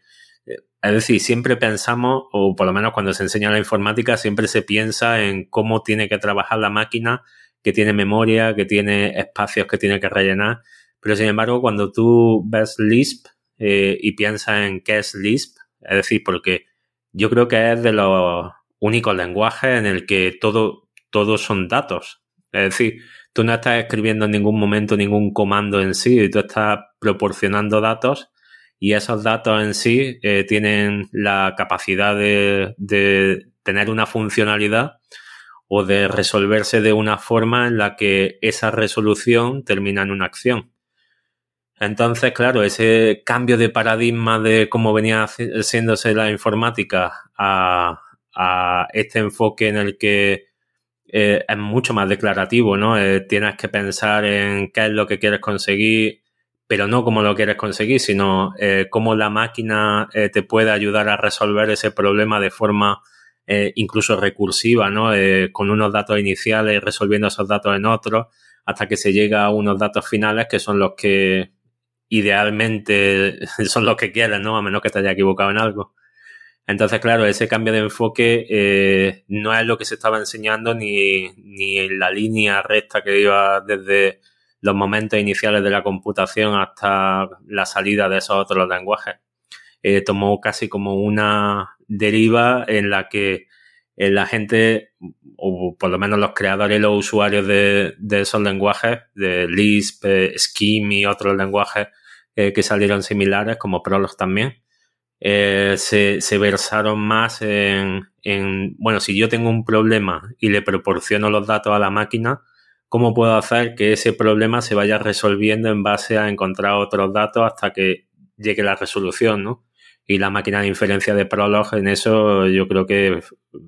es decir, siempre pensamos, o por lo menos cuando se enseña la informática, siempre se piensa en cómo tiene que trabajar la máquina, que tiene memoria, que tiene espacios que tiene que rellenar. Pero sin embargo, cuando tú ves Lisp eh, y piensas en qué es Lisp, es decir, porque yo creo que es de los únicos lenguajes en el que todo, todos son datos. Es decir, tú no estás escribiendo en ningún momento ningún comando en sí, tú estás proporcionando datos y esos datos en sí eh, tienen la capacidad de, tener una funcionalidad o de resolverse de una forma en la que esa resolución termina en una acción. Entonces, claro, ese cambio de paradigma de cómo venía siéndose la informática a, este enfoque en el que eh, es mucho más declarativo, ¿no? Eh, tienes que pensar en qué es lo que quieres conseguir, pero no cómo lo quieres conseguir, sino eh, cómo la máquina eh, te puede ayudar a resolver ese problema de forma eh, incluso recursiva, ¿no? con unos datos iniciales, resolviendo esos datos en otros, hasta que se llega a unos datos finales que son los que idealmente son los que quieres, ¿no? A menos que te haya equivocado en algo. Entonces, claro, ese cambio de enfoque no es lo que se estaba enseñando ni, ni en la línea recta que iba desde los momentos iniciales de la computación hasta la salida de esos otros lenguajes. Eh, tomó casi como una deriva en la que eh, la gente, o por lo menos los creadores y los usuarios de, esos lenguajes, de Lisp, eh, Scheme y otros lenguajes que salieron similares, como Prolog también, se, se, versaron más en, en, bueno, si yo tengo un problema y le proporciono los datos a la máquina, cómo puedo hacer que ese problema se vaya resolviendo en base a encontrar otros datos hasta que llegue la resolución, ¿no? Y la máquina de inferencia de Prolog en eso yo creo que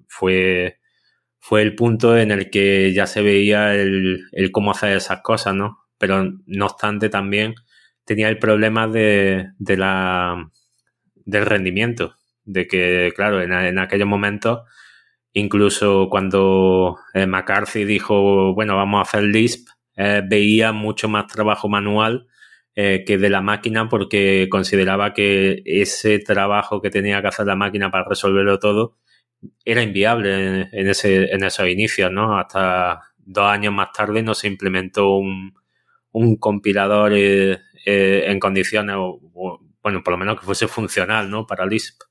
fue, fue el punto en el que ya se veía el, cómo hacer esas cosas, ¿no? Pero no obstante también tenía el problema de, de la, del rendimiento, de que, claro, en, en aquellos momentos, incluso cuando eh, McCarthy dijo, bueno, vamos a hacer Lisp, eh, veía mucho más trabajo manual eh, que de la máquina porque consideraba que ese trabajo que tenía que hacer la máquina para resolverlo todo era inviable en, ese, en esos inicios, ¿no? Hasta dos años más tarde no se implementó un, un compilador en condiciones, o, bueno, por lo menos que fuese funcional, ¿no? Para Lisp.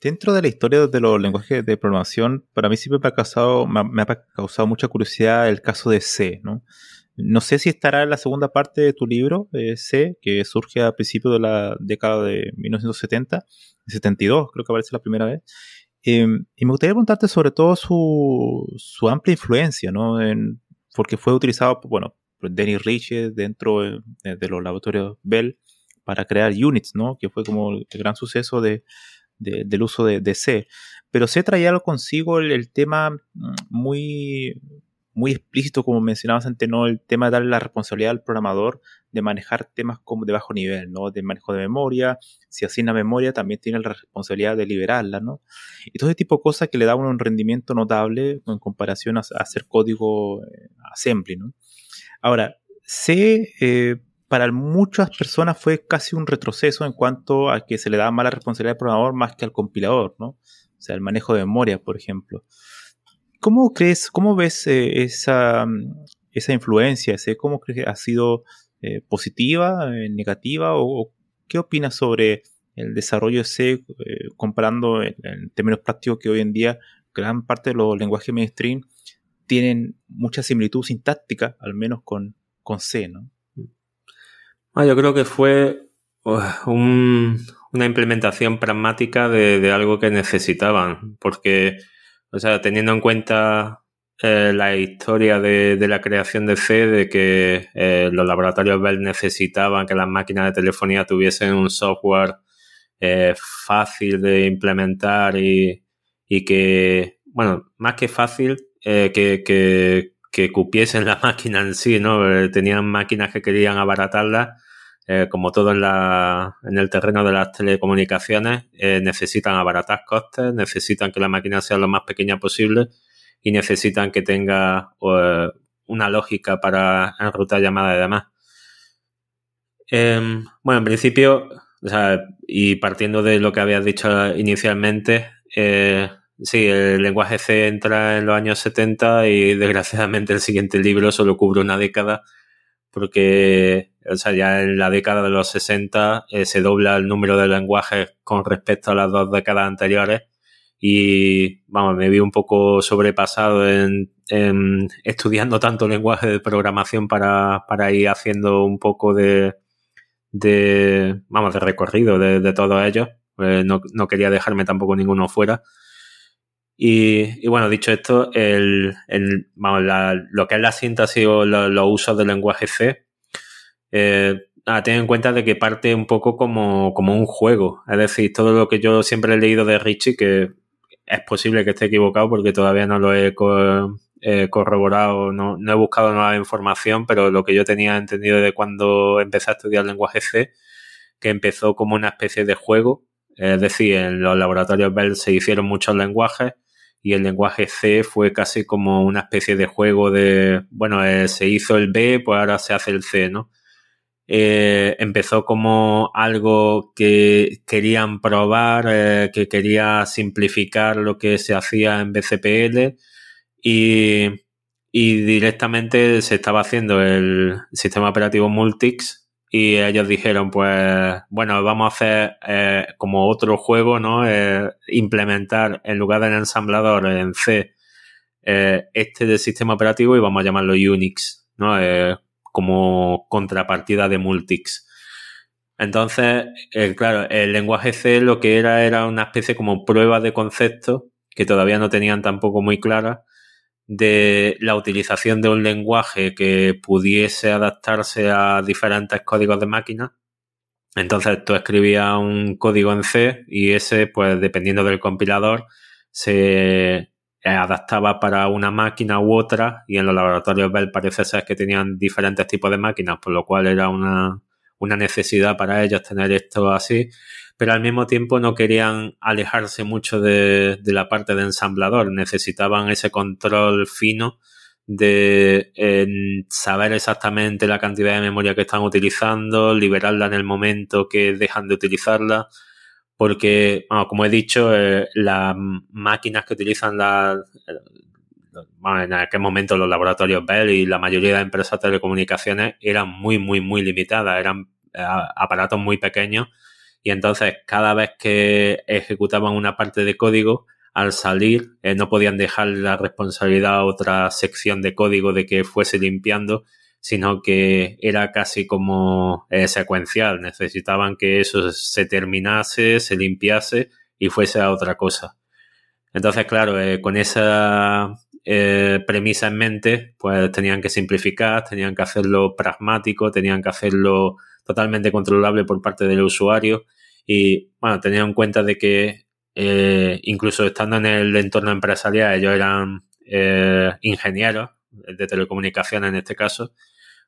Dentro de la historia de los lenguajes de programación, para mí siempre me ha causado, me ha causado mucha curiosidad el caso de C, ¿no? No sé si estará en la segunda parte de tu libro, eh, C, que surge a principios de la década de 1970, 72, creo que aparece la primera vez. Em, y me gustaría preguntarte sobre todo su, su amplia influencia, ¿no? En, porque fue utilizado, bueno, por Denny Rich dentro de, de, los laboratorios Bell para crear units, ¿no? Que fue como el gran suceso de, del uso de, C. Pero C traía consigo el, tema mm, muy, muy explícito, como mencionabas antes, ¿no? El tema de darle la responsabilidad al programador de manejar temas como de bajo nivel, ¿no? De manejo de memoria. Si asigna memoria, también tiene la responsabilidad de liberarla, ¿no? Y todo ese tipo de cosas que le dan un rendimiento notable en comparación a, hacer código eh, assembly, ¿no? Ahora, C eh, para muchas personas fue casi un retroceso en cuanto a que se le da más la responsabilidad al programador más que al compilador, ¿no? O sea, el manejo de memoria, por ejemplo. ¿Cómo crees, cómo ves eh, esa, esa influencia? ¿Cómo crees que ha sido eh, positiva, eh, negativa? O, qué opinas sobre el desarrollo de C comparando en, en, términos prácticos que hoy en día gran parte de los lenguajes mainstream tienen mucha similitud sintáctica, al menos con, con C, ¿no? Ah, yo creo que fue una implementación pragmática de, algo que necesitaban, porque, o sea, teniendo en cuenta eh, la historia de, la creación de C, de que eh, los laboratorios Bell necesitaban que las máquinas de telefonía tuviesen un software eh, fácil de implementar y, que, bueno, más que fácil, que, que, que cupiesen la máquina en sí, ¿no? Tenían máquinas que querían abaratarlas eh, como todo en, la, en el terreno de las telecomunicaciones, eh, necesitan abaratar costes, necesitan que la máquina sea lo más pequeña posible y necesitan que tenga eh, una lógica para enrutar llamadas y demás. Em, bueno, en principio, y partiendo de lo que habías dicho inicialmente, sí, el lenguaje C entra en los años 70 y desgraciadamente el siguiente libro solo cubre una década porque o sea, ya en la década de los 60 eh, se dobla el número de lenguajes con respecto a las dos décadas anteriores y vamos, me vi un poco sobrepasado en, estudiando tanto lenguaje de programación para, para ir haciendo un poco de, de vamos, de recorrido de, de todos ellos. Eh, no, no, quería dejarme tampoco ninguno fuera. Y, bueno, dicho esto, el, vamos, la, lo que es la síntesis o los usos del lenguaje C, eh, ten en cuenta de que parte un poco como, como, un juego. Es decir, todo lo que yo siempre he leído de Richie, que es posible que esté equivocado porque todavía no lo he corroborado, no, no, he buscado nueva información, pero lo que yo tenía entendido de cuando empecé a estudiar lenguaje C, que empezó como una especie de juego. Es decir, en los laboratorios Bell se hicieron muchos lenguajes y el lenguaje C fue casi como una especie de juego de, bueno, eh, se hizo el B, pues ahora se hace el C, ¿no? Eh, empezó como algo que querían probar, eh, que quería simplificar lo que se hacía en BCPL y, y, directamente se estaba haciendo el sistema operativo Multics y ellos dijeron pues bueno vamos a hacer eh, como otro juego no implementar en lugar del ensamblador en C este del sistema operativo y vamos a llamarlo Unix no como contrapartida de Multics. Entonces, eh, claro, el lenguaje C lo que era era una especie como prueba de concepto que todavía no tenían tampoco muy clara de la utilización de un lenguaje que pudiese adaptarse a diferentes códigos de máquina. Entonces tú escribías un código en C y ese, pues dependiendo del compilador, se adaptaba para una máquina u otra y en los laboratorios Bell parece ser que tenían diferentes tipos de máquinas, por lo cual era una, una necesidad para ellos tener esto así, pero al mismo tiempo no querían alejarse mucho de, de la parte de ensamblador, necesitaban ese control fino de saber exactamente la cantidad de memoria que están utilizando, liberarla en el momento que dejan de utilizarla, porque, como he dicho, eh, las máquinas que utilizan la, en aquel momento los laboratorios Bell y la mayoría de empresas de telecomunicaciones eran muy, muy, muy limitadas, eran eh, aparatos muy pequeños y entonces cada vez que ejecutaban una parte de código, al salir eh, no podían dejar la responsabilidad a otra sección de código de que fuese limpiando, sino que era casi como eh, secuencial. Necesitaban que eso se terminase, se limpiase y fuese a otra cosa. Entonces, claro, eh, con esa premisa en mente, pues tenían que simplificar, tenían que hacerlo pragmático, tenían que hacerlo totalmente controlable por parte del usuario y, bueno, tenían en cuenta de que eh, incluso estando en el entorno empresarial, ellos eran eh, ingenieros de telecomunicaciones en este caso,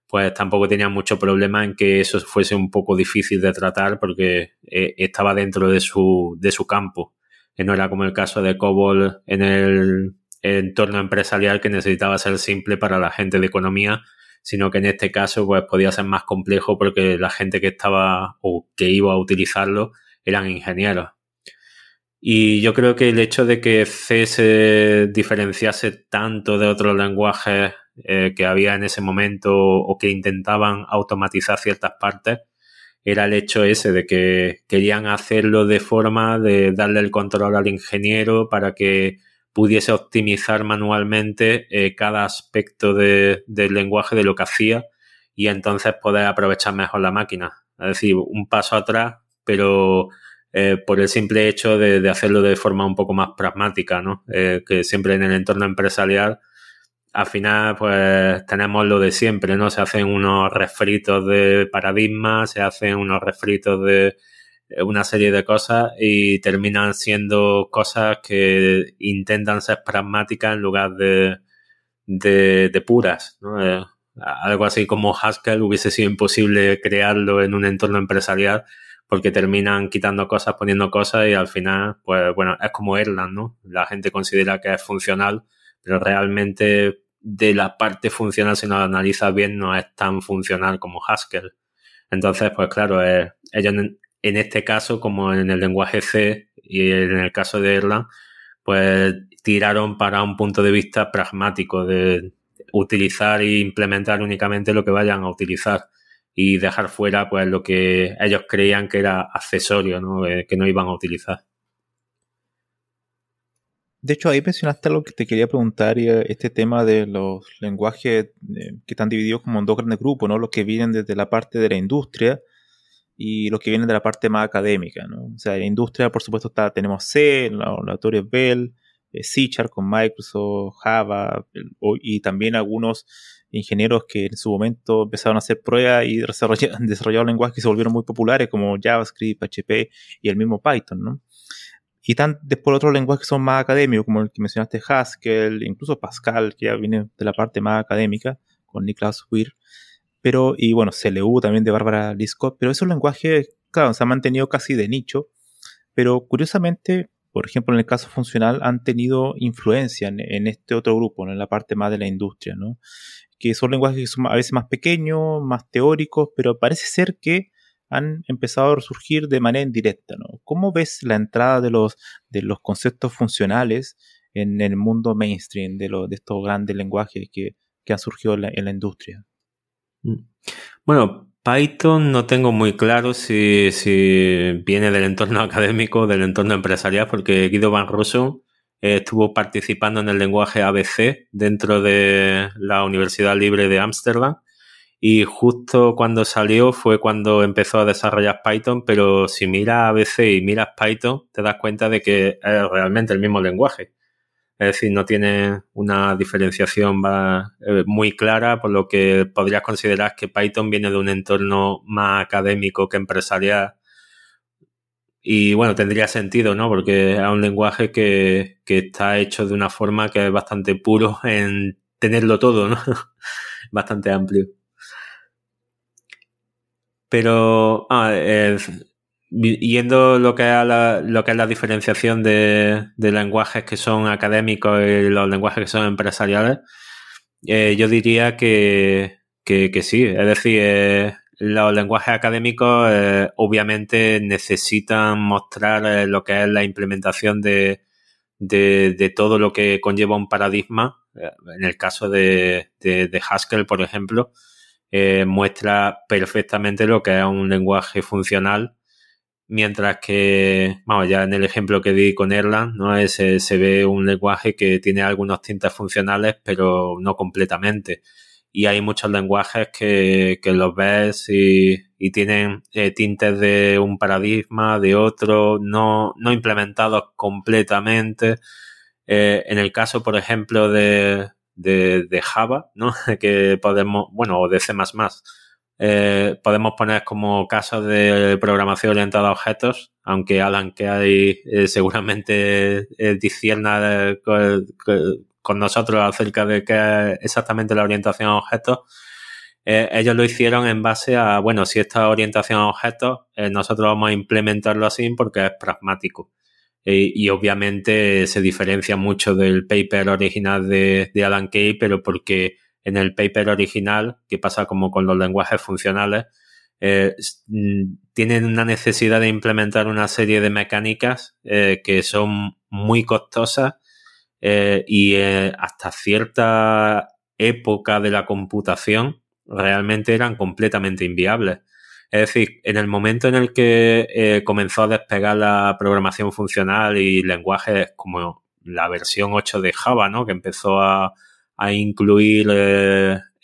pues tampoco tenían mucho problema en que eso fuese un poco difícil de tratar porque eh, estaba dentro de su, de su campo. Que no era como el caso de COBOL en el entorno empresarial que necesitaba ser simple para la gente de economía, sino que en este caso pues podía ser más complejo porque la gente que estaba o que iba a utilizarlo eran ingenieros. Y yo creo que el hecho de que C se diferenciase tanto de otros lenguajes eh, que había en ese momento o que intentaban automatizar ciertas partes era el hecho ese de que querían hacerlo de forma de darle el control al ingeniero para que pudiese optimizar manualmente eh, cada aspecto del lenguaje de lo que hacía y entonces poder aprovechar mejor la máquina. Es decir, un paso atrás, pero eh, por el simple hecho de, hacerlo de forma un poco más pragmática, ¿no? Eh, que siempre en el entorno empresarial, al final, pues tenemos lo de siempre, ¿no? Se hacen unos refritos de paradigmas, se hacen unos refritos de una serie de cosas y terminan siendo cosas que intentan ser pragmáticas en lugar de, de, puras, ¿no? Eh, algo así como Haskell hubiese sido imposible crearlo en un entorno empresarial porque terminan quitando cosas, poniendo cosas y al final, pues bueno, es como Erlang, ¿no? La gente considera que es funcional, pero realmente de la parte funcional, si no lo analizas bien, no es tan funcional como Haskell. Entonces, pues claro, ellos en, este caso, como en el lenguaje C y en el caso de Erlang, pues tiraron para un punto de vista pragmático de utilizar e implementar únicamente lo que vayan a utilizar y dejar fuera pues lo que ellos creían que era accesorio, ¿no? Eh, que no iban a utilizar. De hecho, ahí mencionaste algo que te quería preguntar, eh, este tema de los lenguajes eh, que están divididos como en dos grandes grupos, ¿no? Los que vienen desde la parte de la industria y los que vienen de la parte más académica, ¿no? O sea, en la industria, por supuesto, está, tenemos C, laboratorios Bell, C con Microsoft, Java, y también algunos ingenieros que en su momento empezaron a hacer pruebas y desarrollaron, desarrollaron lenguajes que se volvieron muy populares como JavaScript, PHP y el mismo Python, ¿no? Y están después otros lenguajes que son más académicos, como el que mencionaste Haskell, incluso Pascal, que ya viene de la parte más académica, con Niklas Weir. Pero, y bueno, CLU también de Bárbara Liskov, pero esos lenguajes, claro, se han mantenido casi de nicho, pero curiosamente, por ejemplo, en el caso funcional, han tenido influencia en, este otro grupo, en la parte más de la industria, ¿no? que son lenguajes que son a veces más pequeños, más teóricos, pero parece ser que han empezado a resurgir de manera indirecta. ¿no? ¿Cómo ves la entrada de los, de los conceptos funcionales en el mundo mainstream de, de estos grandes lenguajes que, han surgido en la, industria? Mm. Bueno, Python no tengo muy claro si, si, viene del entorno académico o del entorno empresarial, porque Guido Van Rossum estuvo participando en el lenguaje ABC dentro de la Universidad Libre de Ámsterdam y justo cuando salió fue cuando empezó a desarrollar Python, pero si miras ABC y miras Python te das cuenta de que es realmente el mismo lenguaje. Es decir, no tiene una diferenciación eh, muy clara, por lo que podrías considerar que Python viene de un entorno más académico que empresarial y bueno, tendría sentido, ¿no? Porque es un lenguaje que, está hecho de una forma que es bastante puro en tenerlo todo, ¿no? bastante amplio. Pero ah, yendo lo que es la, lo que es la diferenciación de, de, lenguajes que son académicos y los lenguajes que son empresariales, eh, yo diría que, que, que, sí. Es decir, eh, los lenguajes académicos eh, obviamente necesitan mostrar lo que es la implementación de, de, todo lo que conlleva un paradigma. En el caso de, de, Haskell, por ejemplo, muestra perfectamente lo que es un lenguaje funcional, mientras que, vamos, ya en el ejemplo que di con Erlang, ¿no? Es, se ve un lenguaje que tiene algunos tintes funcionales, pero no completamente y hay muchos lenguajes que, que los ves y, y tienen eh, tintes de un paradigma, de otro, no, no implementados completamente. Eh, en el caso, por ejemplo, de, de, de, Java, ¿no? que podemos, bueno, o de C++, eh, podemos poner como casos de programación orientada a objetos, aunque Alan que eh, seguramente eh, discierna con nosotros acerca de qué es exactamente la orientación a objetos, eh, ellos lo hicieron en base a, bueno, si esta orientación a objetos, eh, nosotros vamos a implementarlo así porque es pragmático. Y, obviamente se diferencia mucho del paper original de, Alan Kay, pero porque en el paper original, que pasa como con los lenguajes funcionales, eh, mm, tienen una necesidad de implementar una serie de mecánicas que son muy costosas eh, y eh, hasta cierta época de la computación realmente eran completamente inviables. Es decir, en el momento en el que eh, comenzó a despegar la programación funcional y lenguajes como la versión 8 de Java, ¿no? que empezó a, a incluir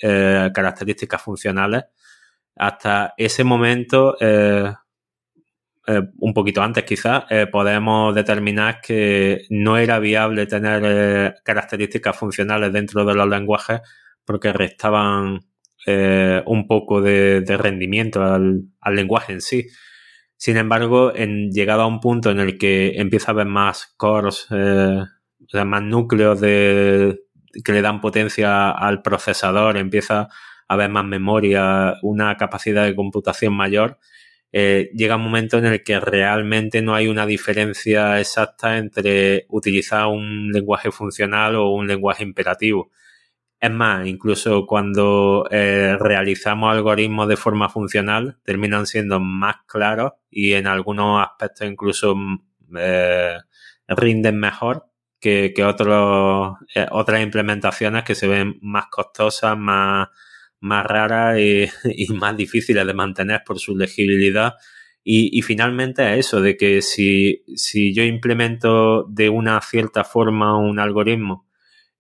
características funcionales, hasta ese momento eh, un poquito antes quizás, eh, podemos determinar que no era viable tener eh, características funcionales dentro de los lenguajes porque restaban un poco de, rendimiento al, lenguaje en sí. Sin embargo, en, llegado a un punto en el que empieza a haber más cores, más núcleos de, que le dan potencia al procesador, empieza a haber más memoria, una capacidad de computación mayor, eh, llega un momento en el que realmente no hay una diferencia exacta entre utilizar un lenguaje funcional o un lenguaje imperativo. Es más, incluso cuando eh, realizamos algoritmos de forma funcional, terminan siendo más claros y en algunos aspectos incluso eh, rinden mejor que, otros, otras implementaciones que se ven más costosas, más, más raras y, más difíciles de mantener por su legibilidad. Y, finalmente es eso, de que si, si yo implemento de una cierta forma un algoritmo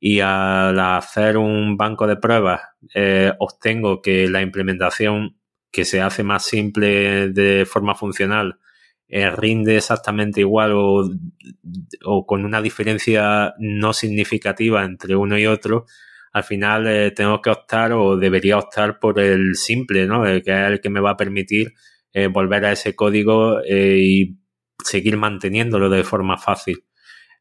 y al hacer un banco de pruebas eh, obtengo que la implementación que se hace más simple de forma funcional eh, rinde exactamente igual o, o, con una diferencia no significativa entre uno y otro, al final eh, tengo que optar o debería optar por el simple, ¿no? Que es el que me va a permitir eh, volver a ese código y seguir manteniéndolo de forma fácil.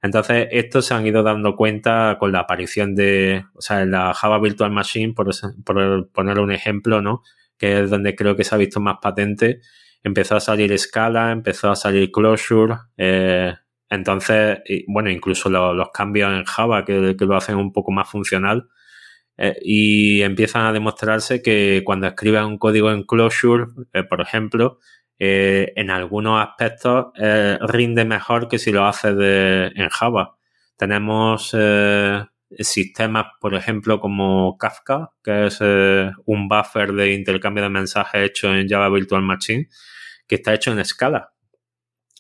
Entonces, esto se han ido dando cuenta con la aparición de, o sea, en la Java Virtual Machine, por, por poner un ejemplo, ¿no? Que es donde creo que se ha visto más patente. Empezó a salir Scala, empezó a salir Closure, entonces, bueno, incluso los, cambios en Java que, lo hacen un poco más funcional, eh, y empiezan a demostrarse que cuando escribes un código en Closure, eh, por ejemplo, eh, en algunos aspectos rinde mejor que si lo haces en Java. Tenemos sistemas, por ejemplo, como Kafka, que es un buffer de intercambio de mensajes hecho en Java Virtual Machine, que está hecho en Scala.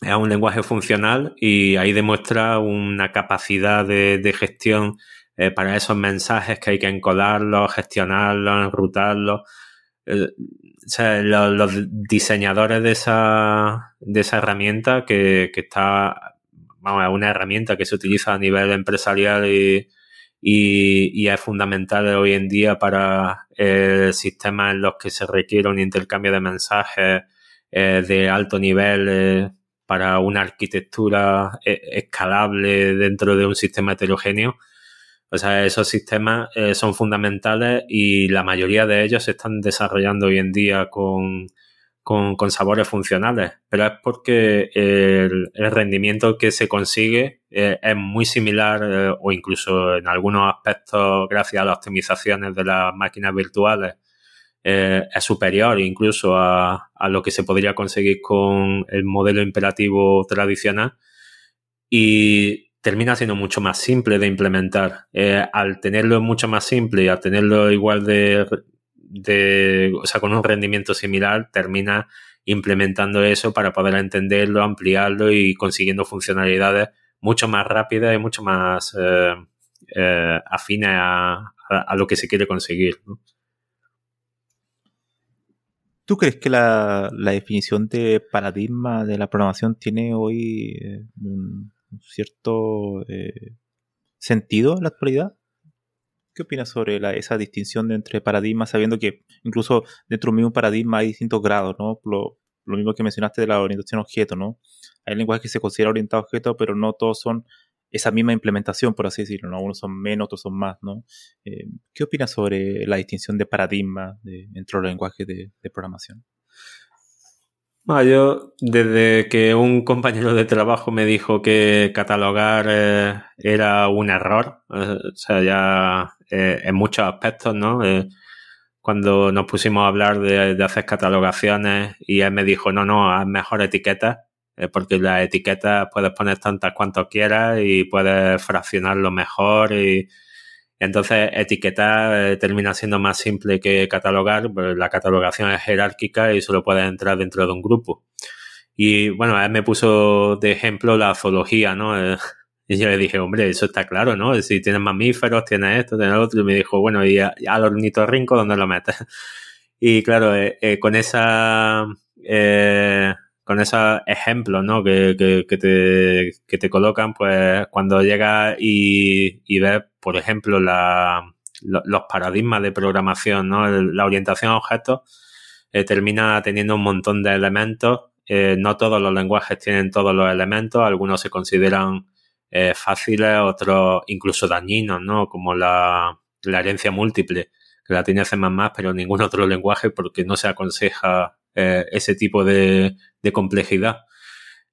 Es un lenguaje funcional y ahí demuestra una capacidad de, gestión eh, para esos mensajes que hay que encodarlos, gestionarlos, enrutarlos. Eh, o sea, los, diseñadores de esa, de esa herramienta que, está, vamos, es una herramienta que se utiliza a nivel empresarial y, y, es fundamental hoy en día para eh, sistemas en los que se requiere un intercambio de mensajes de alto nivel para una arquitectura eh, escalable dentro de un sistema heterogéneo, o sea, esos sistemas eh, son fundamentales y la mayoría de ellos se están desarrollando hoy en día con, con, sabores funcionales, pero es porque el, rendimiento que se consigue eh, es muy similar eh, o incluso en algunos aspectos, gracias a las optimizaciones de las máquinas virtuales, es superior incluso a, a lo que se podría conseguir con el modelo imperativo tradicional. Y termina siendo mucho más simple de implementar. Eh, al tenerlo mucho más simple y al tenerlo igual de, de, o sea, con un rendimiento similar, termina implementando eso para poder entenderlo, ampliarlo y consiguiendo funcionalidades mucho más rápidas y mucho más eh, eh, afines a, a, lo que se quiere conseguir. ¿Tú crees que la, la, definición de paradigma de la programación tiene hoy un, cierto eh, sentido en la actualidad. ¿Qué opinas sobre esa distinción entre paradigmas, sabiendo que incluso dentro de un mismo paradigma hay distintos grados, ¿no? Lo, mismo que mencionaste de la orientación objeto, ¿no? Hay lenguajes que se consideran orientados a objeto, pero no todos son esa misma implementación, por así decirlo, ¿no? Unos son menos, otros son más, ¿no? Eh, ¿Qué opinas sobre la distinción de paradigma entre los lenguajes de programación? yo, desde que un compañero de trabajo me dijo que catalogar eh, era un error, eh, o sea, ya en muchos aspectos, ¿no? cuando nos pusimos a hablar de, hacer catalogaciones y él me dijo, no, no, haz mejor etiquetas, porque las etiquetas puedes poner tantas cuantas quieras y puedes fraccionarlo mejor y entonces, etiquetar eh, termina siendo más simple que catalogar, pues la catalogación es jerárquica y solo puede entrar dentro de un grupo. Y bueno, él me puso de ejemplo la zoología, ¿no? Eh, y yo le dije, hombre, eso está claro, ¿no? Si tienes mamíferos, tienes esto, tienes otro. Y me dijo, bueno, ¿y al ornitorrinco dónde lo metes? Y claro, eh, con esa con esos ejemplos ¿no? que, que, te, que te colocan, pues cuando llegas y, y ves, por ejemplo, la, los paradigmas de programación, ¿no? la orientación a objetos, eh, termina teniendo un montón de elementos. Eh, no todos los lenguajes tienen todos los elementos, algunos se consideran eh, fáciles, otros incluso dañinos, ¿no? Como la, la herencia múltiple, que la tiene C++, pero ningún otro lenguaje porque no se aconseja eh, ese tipo de, complejidad.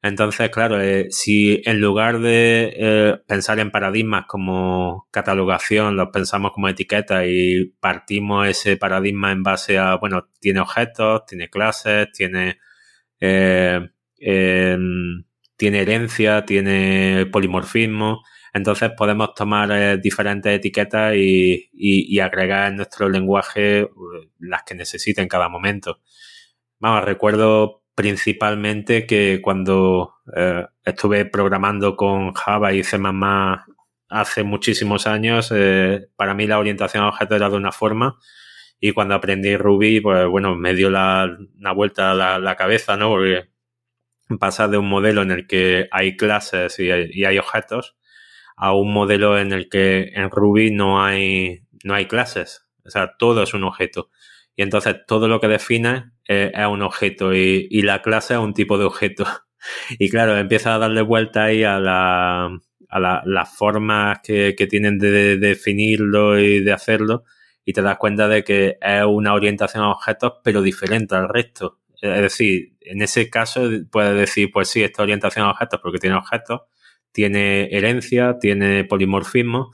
Entonces, claro, eh, si en lugar de eh, pensar en paradigmas como catalogación, los pensamos como etiquetas y partimos ese paradigma en base a, bueno, tiene objetos, tiene clases, tiene, em, tiene herencia, tiene polimorfismo, entonces podemos tomar diferentes etiquetas y, y, agregar en nuestro lenguaje las que necesite en cada momento. Vamos, recuerdo principalmente que cuando eh, estuve programando con Java y C++ hace muchísimos años, eh, para mí la orientación a objetos era de una forma y cuando aprendí Ruby, pues bueno, me dio la, una vuelta a la, cabeza, ¿no? Porque pasa de un modelo en el que hay clases y hay, y hay, objetos a un modelo en el que en Ruby no hay, no hay clases. O sea, todo es un objeto. Y entonces todo lo que define es un objeto y, la clase es un tipo de objeto. Y claro, empieza a darle vuelta ahí a, la, a las formas que, tienen de, definirlo y de hacerlo y te das cuenta de que es una orientación a objetos pero diferente al resto. Es decir, en ese caso puedes decir, pues sí, esta orientación a objetos porque tiene objetos, tiene herencia, tiene polimorfismo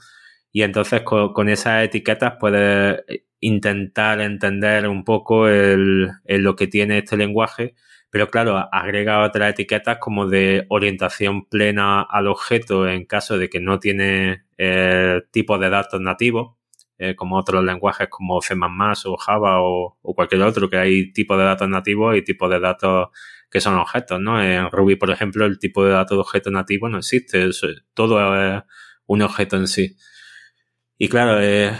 y entonces con esas etiquetas puedes intentar entender un poco el, lo que tiene este lenguaje, pero claro, agrega otras etiquetas como de orientación plena al objeto en caso de que no tiene eh, tipo de datos nativos, eh, como otros lenguajes como C++ o Java o, cualquier otro, que hay tipo de datos nativos y tipo de datos que son objetos, ¿no? En Ruby, por ejemplo, el tipo de datos de objeto nativo no existe, todo es un objeto en sí. Y claro, eh,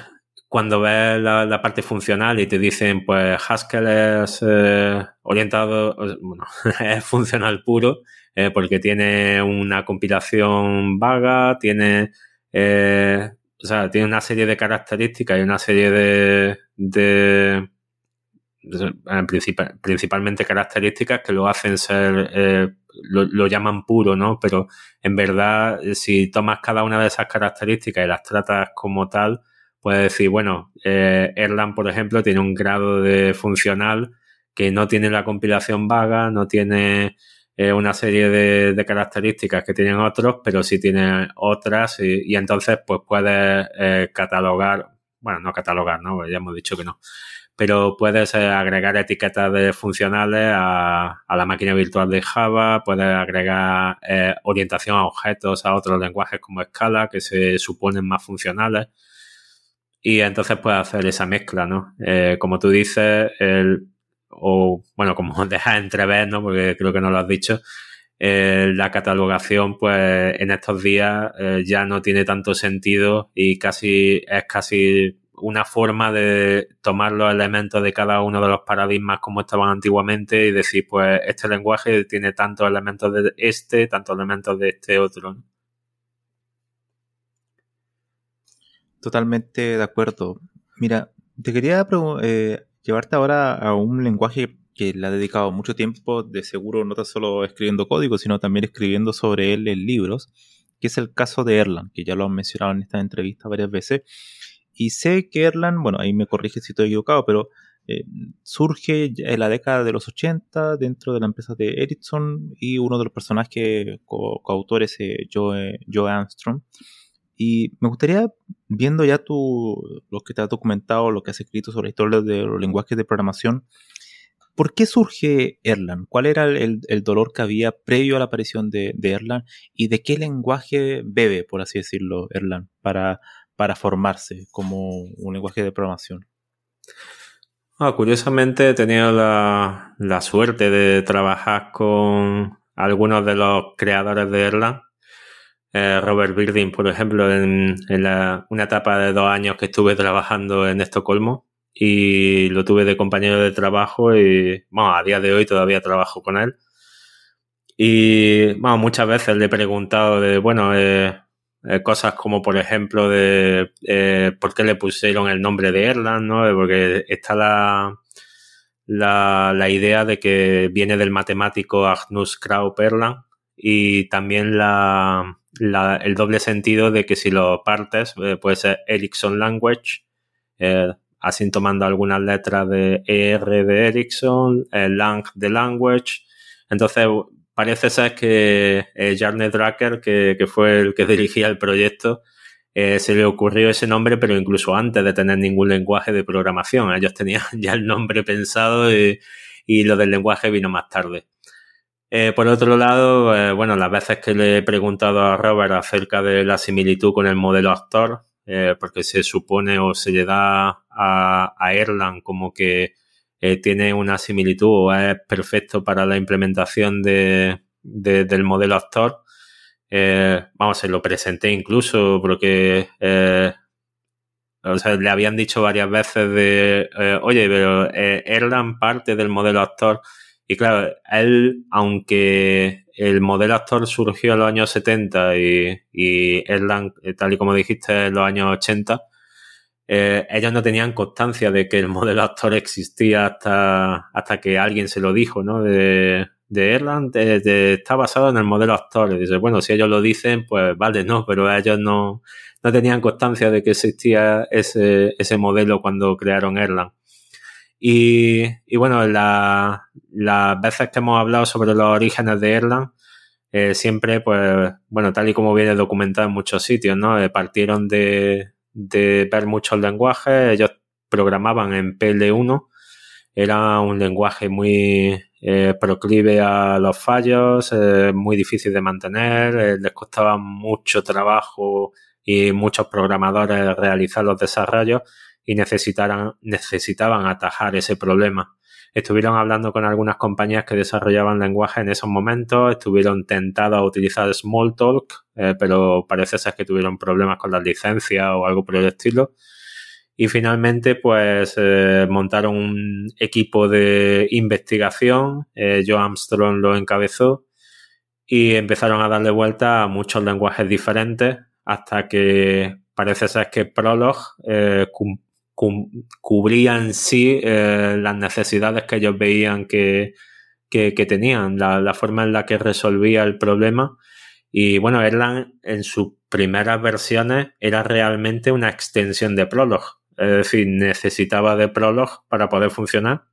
cuando ves la, parte funcional y te dicen, pues Haskell es eh, orientado, bueno, es funcional puro, eh, porque tiene una compilación vaga, tiene, o sea, tiene una serie de características y una serie de, de, principalmente características que lo hacen ser, eh, lo, llaman puro, ¿no? Pero en verdad, si tomas cada una de esas características y las tratas como tal, puedes decir, bueno, eh, Erlang, por ejemplo, tiene un grado de funcional que no tiene la compilación vaga, no tiene eh, una serie de, características que tienen otros, pero sí tiene otras y, entonces pues puedes catalogar, bueno, no catalogar, ¿no? ya hemos dicho que no pero puedes eh, agregar etiquetas de funcionales a, la máquina virtual de Java, puedes agregar eh, orientación a objetos a otros lenguajes como Scala que se suponen más funcionales y entonces puedes hacer esa mezcla, ¿no? Eh, como tú dices, o bueno, como dejas entrever, ¿no? Porque creo que no lo has dicho, la catalogación, pues en estos días ya no tiene tanto sentido y casi es casi una forma de tomar los elementos de cada uno de los paradigmas como estaban antiguamente y decir, pues este lenguaje tiene tantos elementos de este, tantos elementos de este otro. Totalmente de acuerdo. Mira, te quería eh, llevarte ahora a un lenguaje que le ha dedicado mucho tiempo, de seguro no tan solo escribiendo código, sino también escribiendo sobre él en libros, que es el caso de Erlang, que ya lo han mencionado en esta entrevista varias veces y sé que Erlang, bueno, ahí me corrige si estoy equivocado, pero eh, surge en la década de los 80 dentro de la empresa de Ericsson y uno de los personajes coautores es Joe, Joe Armstrong. Y me gustaría, viendo ya tú lo que te has documentado, lo que has escrito sobre la historia de los lenguajes de programación, ¿por qué surge Erlang? ¿Cuál era el, dolor que había previo a la aparición de, de, Erlang? ¿Y de qué lenguaje bebe, por así decirlo, Erlang, para, para formarse como un lenguaje de programación? Ah, curiosamente he tenido la, suerte de trabajar con algunos de los creadores de Erlang. Eh, Robert Birding, por ejemplo, en, una etapa de dos años que estuve trabajando en Estocolmo y lo tuve de compañero de trabajo y, bueno, a día de hoy todavía trabajo con él. Y, bueno, muchas veces le he preguntado de, bueno, eh, eh, cosas como, por ejemplo, de eh, por qué le pusieron el nombre de Erlang, ¿no? Eh, porque está la, la, idea de que viene del matemático Agnus Kraup Erlang y también la, el doble sentido de que si lo partes puede ser Ericsson Language, así tomando algunas letras de ER de Ericsson, Lang de Language. Entonces, parece ser que eh, Jarne Drucker, que, fue el que dirigía el proyecto, eh, se le ocurrió ese nombre, pero incluso antes de tener ningún lenguaje de programación. Ellos tenían ya el nombre pensado y, lo del lenguaje vino más tarde. Eh, por otro lado, bueno, las veces que le he preguntado a Robert acerca de la similitud con el modelo actor, porque se supone o se le da a, a como que eh, tiene una similitud o es perfecto para la implementación de, del modelo actor. Eh, vamos, se lo presenté incluso porque eh, o sea, le habían dicho varias veces de, oye, pero Erlang parte del modelo actor. Y claro, él, aunque el modelo actor surgió en los años 70 y, y Erlang, tal y como dijiste, en los años 80, eh, ellos no tenían constancia de que el modelo actor existía hasta, hasta que alguien se lo dijo, ¿no? De, de Erlang está basado en el modelo actor. Dice, bueno, si ellos lo dicen, pues vale, no, pero ellos no, no tenían constancia de que existía ese, ese modelo cuando crearon Erlang. Y, y bueno, la, las veces que hemos hablado sobre los orígenes de Erlang, eh, siempre, pues, bueno, tal y como viene documentado en muchos sitios, ¿no? Eh, partieron de, de ver muchos lenguajes. Ellos programaban en PL1. Era un lenguaje muy eh, proclive a los fallos, eh, muy difícil de mantener, eh, les costaba mucho trabajo y muchos programadores realizar los desarrollos y necesitaban atajar ese problema. Estuvieron hablando con algunas compañías que desarrollaban lenguaje en esos momentos, estuvieron tentados a utilizar Smalltalk, eh, pero parece ser que tuvieron problemas con las licencias o algo por el estilo. Y finalmente, pues eh, montaron un equipo de investigación, eh, Joe Armstrong lo encabezó, y empezaron a darle vuelta a muchos lenguajes diferentes hasta que parece ser que Prolog cubría en sí eh, las necesidades que ellos veían que, que, tenían, la, la, forma en la que resolvía el problema. Y bueno, Erlang en sus primeras versiones era realmente una extensión de Prolog. Es decir, necesitaba de Prolog para poder funcionar.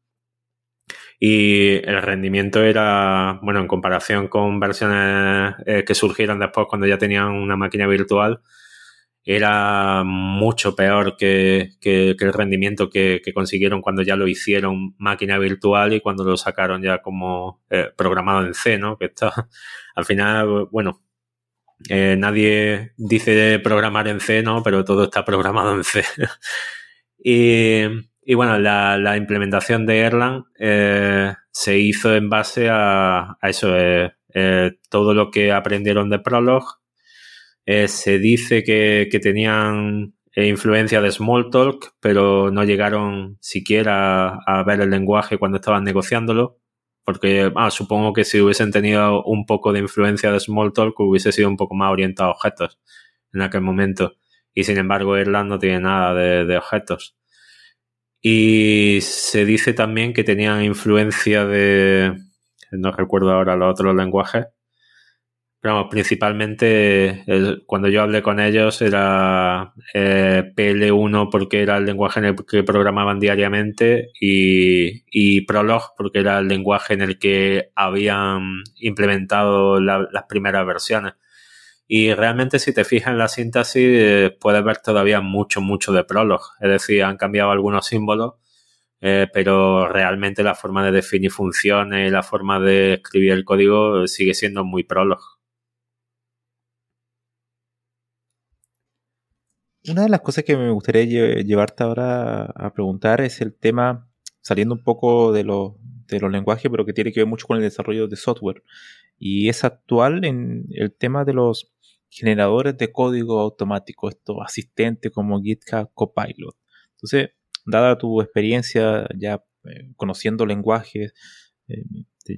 Y el rendimiento era, bueno, en comparación con versiones eh, que surgieron después cuando ya tenían una máquina virtual, era mucho peor que, el rendimiento que, consiguieron cuando ya lo hicieron máquina virtual y cuando lo sacaron ya como eh, programado en C, ¿no? Que está, al final, bueno, eh, nadie dice programar en C, ¿no? Pero todo está programado en C. y, bueno, la, implementación de Erlang eh, se hizo en base a, a eso, todo lo que aprendieron de Prolog eh, se dice que, tenían eh, influencia de Smalltalk, pero no llegaron siquiera a, ver el lenguaje cuando estaban negociándolo. Porque ah, supongo que si hubiesen tenido un poco de influencia de Smalltalk, hubiese sido un poco más orientado a objetos en aquel momento. Y sin embargo, Erlang no tiene nada de, de objetos. Y se dice también que tenían influencia de. No recuerdo ahora los otros lenguajes pero principalmente cuando yo hablé con ellos era eh, PL1 porque era el lenguaje en el que programaban diariamente y, Prolog porque era el lenguaje en el que habían implementado las primeras versiones. Y realmente si te fijas en la síntesis eh, puedes ver todavía mucho, mucho de Prolog. Es decir, han cambiado algunos símbolos, eh, pero realmente la forma de definir funciones y la forma de escribir el código sigue siendo muy Prolog. Una de las cosas que me gustaría llevarte ahora a preguntar es el tema, saliendo un poco de, los lenguajes, pero que tiene que ver mucho con el desarrollo de software. Y es actual en el tema de los generadores de código automático, estos asistentes como GitHub Copilot. Entonces, dada tu experiencia ya eh, conociendo lenguajes, eh,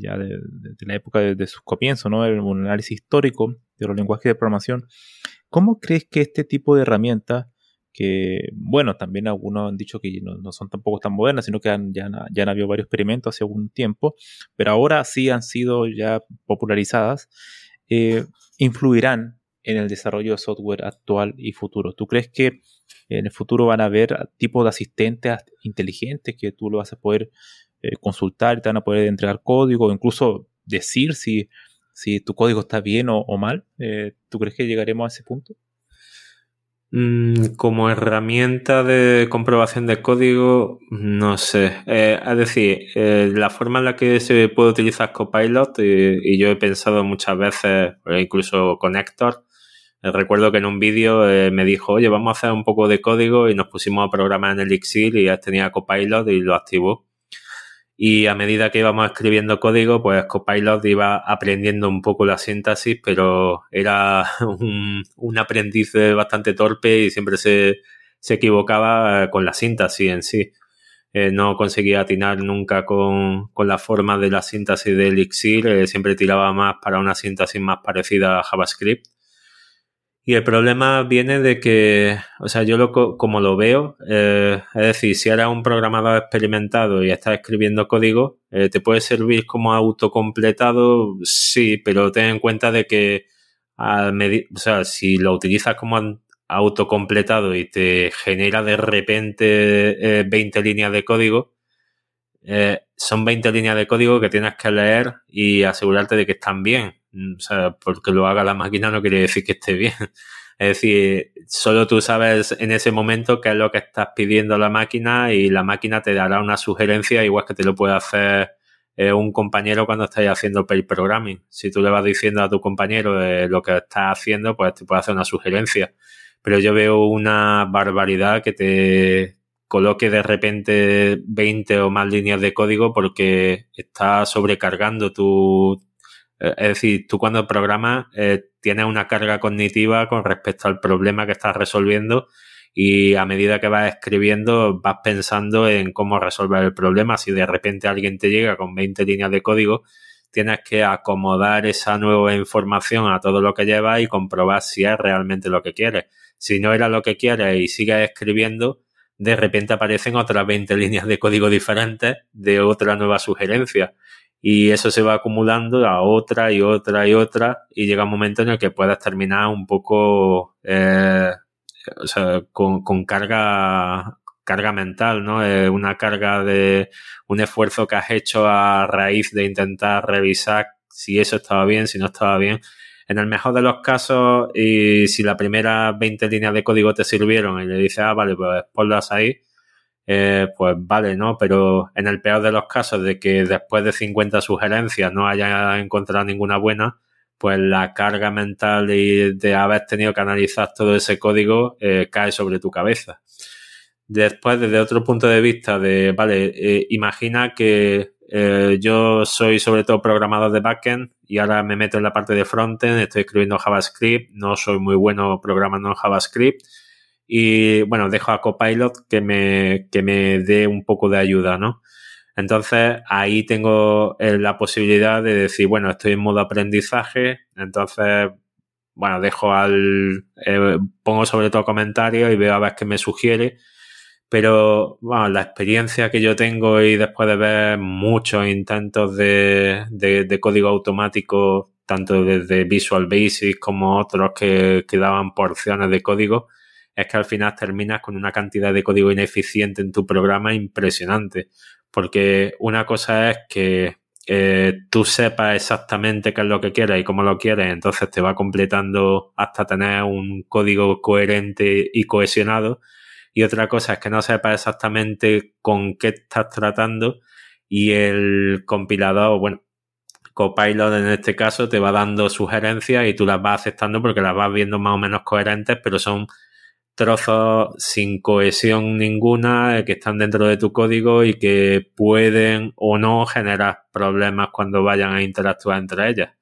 ya de, la época de, sus comienzos, ¿no? un análisis histórico de los lenguajes de programación, ¿Cómo crees que este tipo de herramientas, que, bueno, también algunos han dicho que no, son tampoco tan modernas, sino que han, ya, han habido varios experimentos hace algún tiempo, pero ahora sí han sido ya popularizadas, eh, influirán en el desarrollo de software actual y futuro? ¿Tú crees que en el futuro van a haber tipos de asistentes inteligentes que tú lo vas a poder eh, consultar y te van a poder entregar código, o incluso decir si si tu código está bien o, mal. Eh, ¿Tú crees que llegaremos a ese punto? Mm, como herramienta de comprobación de código, no sé. Eh, es decir, eh, la forma en la que se puede utilizar Copilot, y, yo he pensado muchas veces, incluso con Héctor, recuerdo que en un vídeo me dijo, oye, vamos a hacer un poco de código y nos pusimos a programar en Elixir y ya tenía Copilot y lo activó. Y a medida que íbamos escribiendo código, pues Copilot iba aprendiendo un poco la síntesis, pero era un, aprendiz bastante torpe y siempre se, equivocaba con la síntesis en sí. Eh, no conseguía atinar nunca con, la forma de la síntesis de Elixir, eh, siempre tiraba más para una síntesis más parecida a JavaScript. Y el problema viene de que, o sea, yo lo, como lo veo, eh, es decir, si eres un programador experimentado y estás escribiendo código, eh, te puede servir como autocompletado, sí, pero ten en cuenta de que, o sea, si lo utilizas como autocompletado y te genera de repente 20 eh, líneas de código, son 20 líneas de código que tienes que leer y asegurarte de que están bien. Mm, o sea, porque lo haga la máquina no quiere decir que esté bien. Es decir, solo tú sabes en ese momento qué es lo que estás pidiendo a la máquina y la máquina te dará una sugerencia igual que te lo puede hacer eh, un compañero cuando estás haciendo pair programming. Si tú le vas diciendo a tu compañero eh, lo que estás haciendo, pues te puede hacer una sugerencia. Pero yo veo una barbaridad que te coloque de repente 20 o más líneas de código porque está sobrecargando tu, eh, es decir, tú cuando programas eh, tienes una carga cognitiva con respecto al problema que estás resolviendo y a medida que vas escribiendo vas pensando en cómo resolver el problema. Si de repente alguien te llega con 20 líneas de código, tienes que acomodar esa nueva información a todo lo que llevas y comprobar si es realmente lo que quieres. Si no era lo que quieres y sigues escribiendo, de repente aparecen otras 20 líneas de código diferentes de otra nueva sugerencia. Y eso se va acumulando a otra y otra y otra y llega un momento en el que puedas terminar un poco eh, o sea, con, carga carga mental, ¿no? Una carga de un esfuerzo que has hecho a raíz de intentar revisar si eso estaba bien, si no estaba bien. En el mejor de los casos, y si las primeras 20 líneas de código te sirvieron y le dices, ah, vale, pues ponlas ahí, eh, pues vale, ¿no? Pero en el peor de los casos de que después de 50 sugerencias no haya encontrado ninguna buena, pues la carga mental y de haber tenido que analizar todo ese código eh, cae sobre tu cabeza. Después, desde otro punto de vista de, vale, eh, imagina que eh, yo soy sobre todo programador de backend y ahora me meto en la parte de frontend, estoy escribiendo JavaScript, no soy muy bueno programando en JavaScript y bueno, dejo a Copilot que me, que me dé un poco de ayuda, ¿no? Entonces ahí tengo eh, la posibilidad de decir, bueno, estoy en modo aprendizaje, entonces, bueno, dejo al, eh, pongo sobre todo comentarios y veo a ver qué me sugiere pero bueno, la experiencia que yo tengo y después de ver muchos intentos de, código automático, tanto desde Visual Basic como otros que, que, daban porciones de código, es que al final terminas con una cantidad de código ineficiente en tu programa impresionante. Porque una cosa es que eh, tú sepas exactamente qué es lo que quieres y cómo lo quieres, entonces te va completando hasta tener un código coherente y cohesionado y otra cosa es que no sepas exactamente con qué estás tratando y el compilador, bueno, Copilot en este caso te va dando sugerencias y tú las vas aceptando porque las vas viendo más o menos coherentes, pero son trozos sin cohesión ninguna eh, que están dentro de tu código y que pueden o no generar problemas cuando vayan a interactuar entre ellas.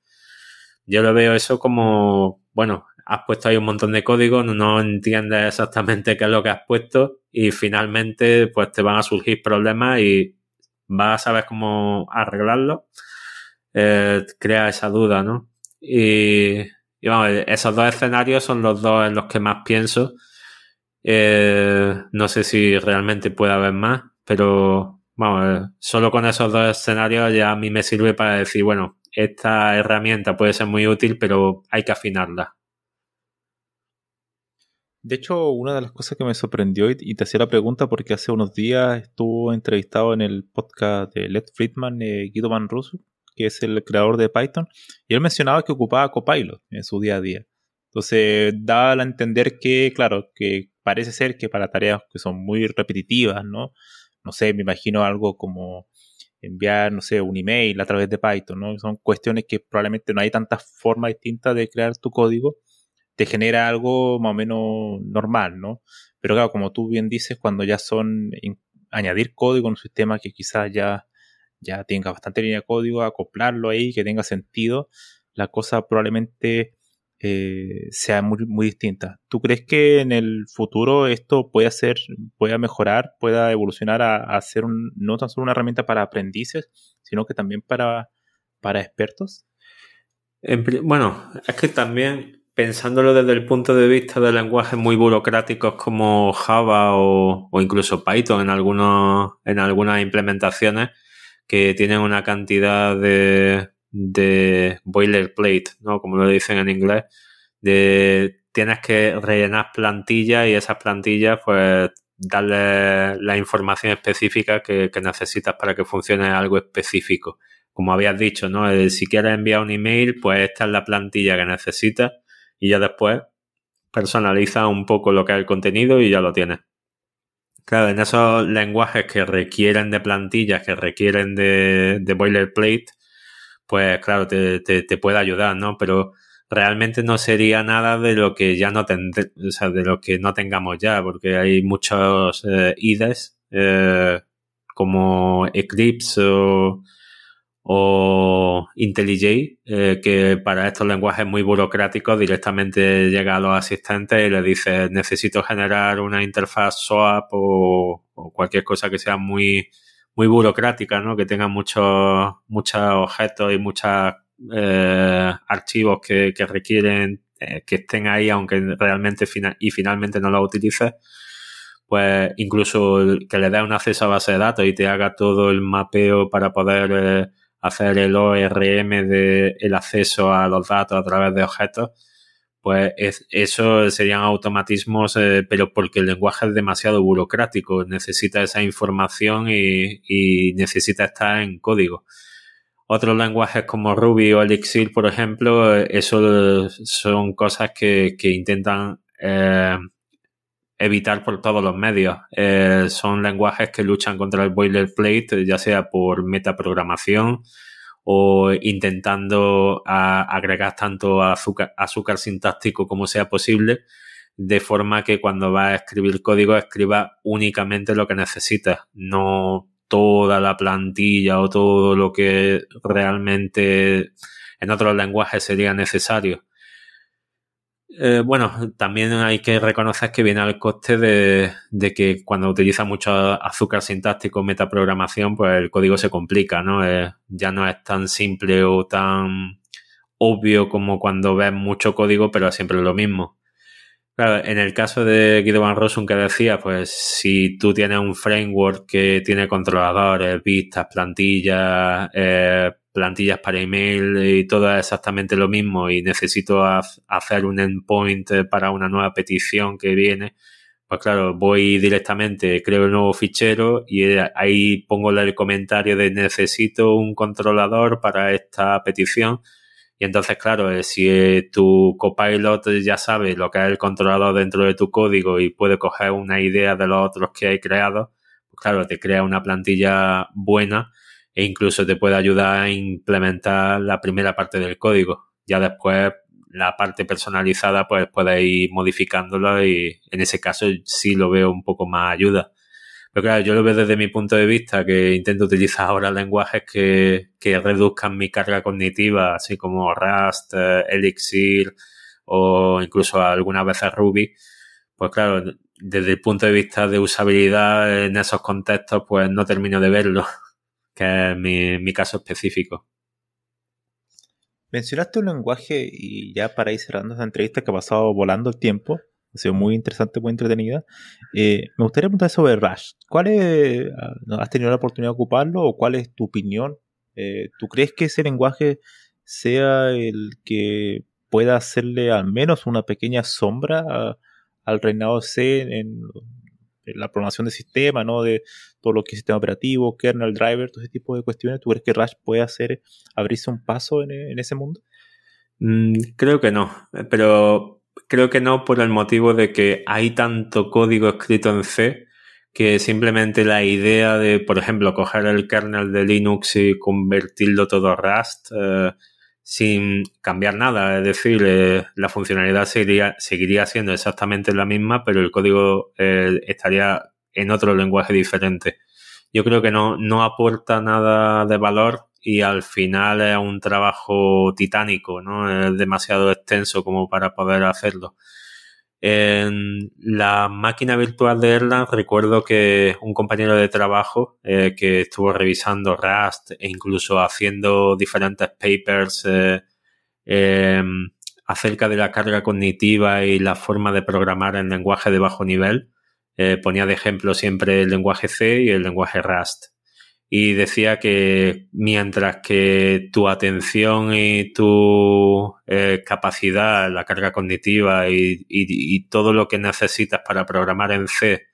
Yo lo veo eso como, bueno, has puesto ahí un montón de código, no entiendes exactamente qué es lo que has puesto y finalmente pues te van a surgir problemas y vas a saber cómo arreglarlo. Eh, crea esa duda, ¿no? Y, y, vamos, esos dos escenarios son los dos en los que más pienso. Eh, no sé si realmente puede haber más, pero vamos, solo con esos dos escenarios ya a mí me sirve para decir, bueno, esta herramienta puede ser muy útil, pero hay que afinarla. De hecho, una de las cosas que me sorprendió y, te hacía la pregunta porque hace unos días estuvo entrevistado en el podcast de Led Friedman, eh, Guido Van Russo, que es el creador de Python, y él mencionaba que ocupaba Copilot en su día a día. Entonces, da a entender que, claro, que parece ser que para tareas que son muy repetitivas, ¿no? No sé, me imagino algo como enviar, no sé, un email a través de Python, ¿no? Son cuestiones que probablemente no hay tantas formas distintas de crear tu código te genera algo más o menos normal, ¿no? Pero claro, como tú bien dices, cuando ya son añadir código en un sistema que quizás ya, ya tenga bastante línea de código, acoplarlo ahí, que tenga sentido, la cosa probablemente eh, sea muy, muy distinta. ¿Tú crees que en el futuro esto puede hacer, pueda mejorar, pueda evolucionar a, ser no tan solo una herramienta para aprendices, sino que también para, para expertos? Bueno, es que también pensándolo desde el punto de vista de lenguajes muy burocráticos como Java o, incluso Python en, algunos, en algunas implementaciones que tienen una cantidad de, boilerplate, ¿no? Como lo dicen en inglés, de tienes que rellenar plantillas y esas plantillas pues darle la información específica que, que necesitas para que funcione algo específico. Como habías dicho, ¿no? Si quieres enviar un email, pues esta es la plantilla que necesitas y ya después personaliza un poco lo que es el contenido y ya lo tienes. Claro, en esos lenguajes que requieren de plantillas, que requieren de, boilerplate, pues claro, te, te, puede ayudar, ¿no? Pero realmente no sería nada de lo que ya no o sea, de lo que no tengamos ya, porque hay muchos eh, IDEs eh, como Eclipse o, o IntelliJ, eh, que para estos lenguajes muy burocráticos directamente llega a los asistentes y le dice necesito generar una interfaz SOAP o, cualquier cosa que sea muy, muy burocrática, ¿no? que tenga muchos, muchos objetos y muchos eh, archivos que, que requieren eh, que estén ahí aunque realmente y finalmente no los utilices pues incluso que le dé un acceso a base de datos y te haga todo el mapeo para poder eh, hacer el ORM de el acceso a los datos a través de objetos, pues eso serían automatismos, eh, pero porque el lenguaje es demasiado burocrático, necesita esa información y, necesita estar en código. Otros lenguajes como Ruby o Elixir, por ejemplo, eso son cosas que, intentan eh, evitar por todos los medios. Eh, son lenguajes que luchan contra el boilerplate, ya sea por metaprogramación, o intentando agregar tanto azúcar, azúcar sintáctico como sea posible, de forma que cuando va a escribir código escriba únicamente lo que necesita, no toda la plantilla o todo lo que realmente en otros lenguajes sería necesario. Eh, bueno, también hay que reconocer que viene al coste de, que cuando utiliza mucho azúcar sintáctico, metaprogramación, pues el código se complica, ¿no? ya no es tan simple o tan obvio como cuando ves mucho código, pero es siempre lo mismo. Claro, en el caso de Guido Van Rossum que decía, pues si tú tienes un framework que tiene controladores, vistas, plantillas, eh, plantillas para email y todo exactamente lo mismo y necesito hacer un endpoint para una nueva petición que viene, pues claro, voy directamente, creo el nuevo fichero y ahí pongo el comentario de necesito un controlador para esta petición. Y entonces, claro, eh, si eh, tu copilot ya sabe lo que es el controlador dentro de tu código y puede coger una idea de los otros que hay creado, pues claro, te crea una plantilla buena e incluso te puede ayudar a implementar la primera parte del código. Ya después la parte personalizada pues puedes ir modificándolo y en ese caso sí lo veo un poco más ayuda. Pero claro, yo lo veo desde mi punto de vista que intento utilizar ahora lenguajes que, que reduzcan mi carga cognitiva, así como Rust, Elixir o incluso algunas veces Ruby. Pues claro, desde el punto de vista de usabilidad en esos contextos pues no termino de verlo que es mi, caso específico. Mencionaste un lenguaje y ya para ir cerrando esta entrevista que ha pasado volando el tiempo, ha sido muy interesante, muy entretenida. Eh, me gustaría preguntar sobre Rush. ¿Cuál es, ah, ¿Has tenido la oportunidad de ocuparlo o cuál es tu opinión? Eh, ¿Tú crees que ese lenguaje sea el que pueda hacerle al menos una pequeña sombra al reinado C en, la programación de sistema, ¿no? De todo lo que es sistema operativo, kernel, driver, todo ese tipo de cuestiones. ¿Tú crees que Rush puede hacer, abrirse un paso en, ese mundo? Mm, creo que no, pero creo que no por el motivo de que hay tanto código escrito en C que simplemente la idea de, por ejemplo, coger el kernel de Linux y convertirlo todo a Rust, eh, sin cambiar nada. Es decir, eh, la funcionalidad seguiría, seguiría siendo exactamente la misma, pero el código eh, estaría en otro lenguaje diferente. Yo creo que no, no aporta nada de valor y al final es un trabajo titánico, ¿no? Es demasiado extenso como para poder hacerlo. En la máquina virtual de Erlang recuerdo que un compañero de trabajo eh, que estuvo revisando Rust e incluso haciendo diferentes papers eh, em, acerca de la carga cognitiva y la forma de programar en lenguaje de bajo nivel, eh, ponía de ejemplo siempre el lenguaje C y el lenguaje Rust y decía que mientras que tu atención y tu eh, capacidad, la carga cognitiva y, todo lo que necesitas para programar en C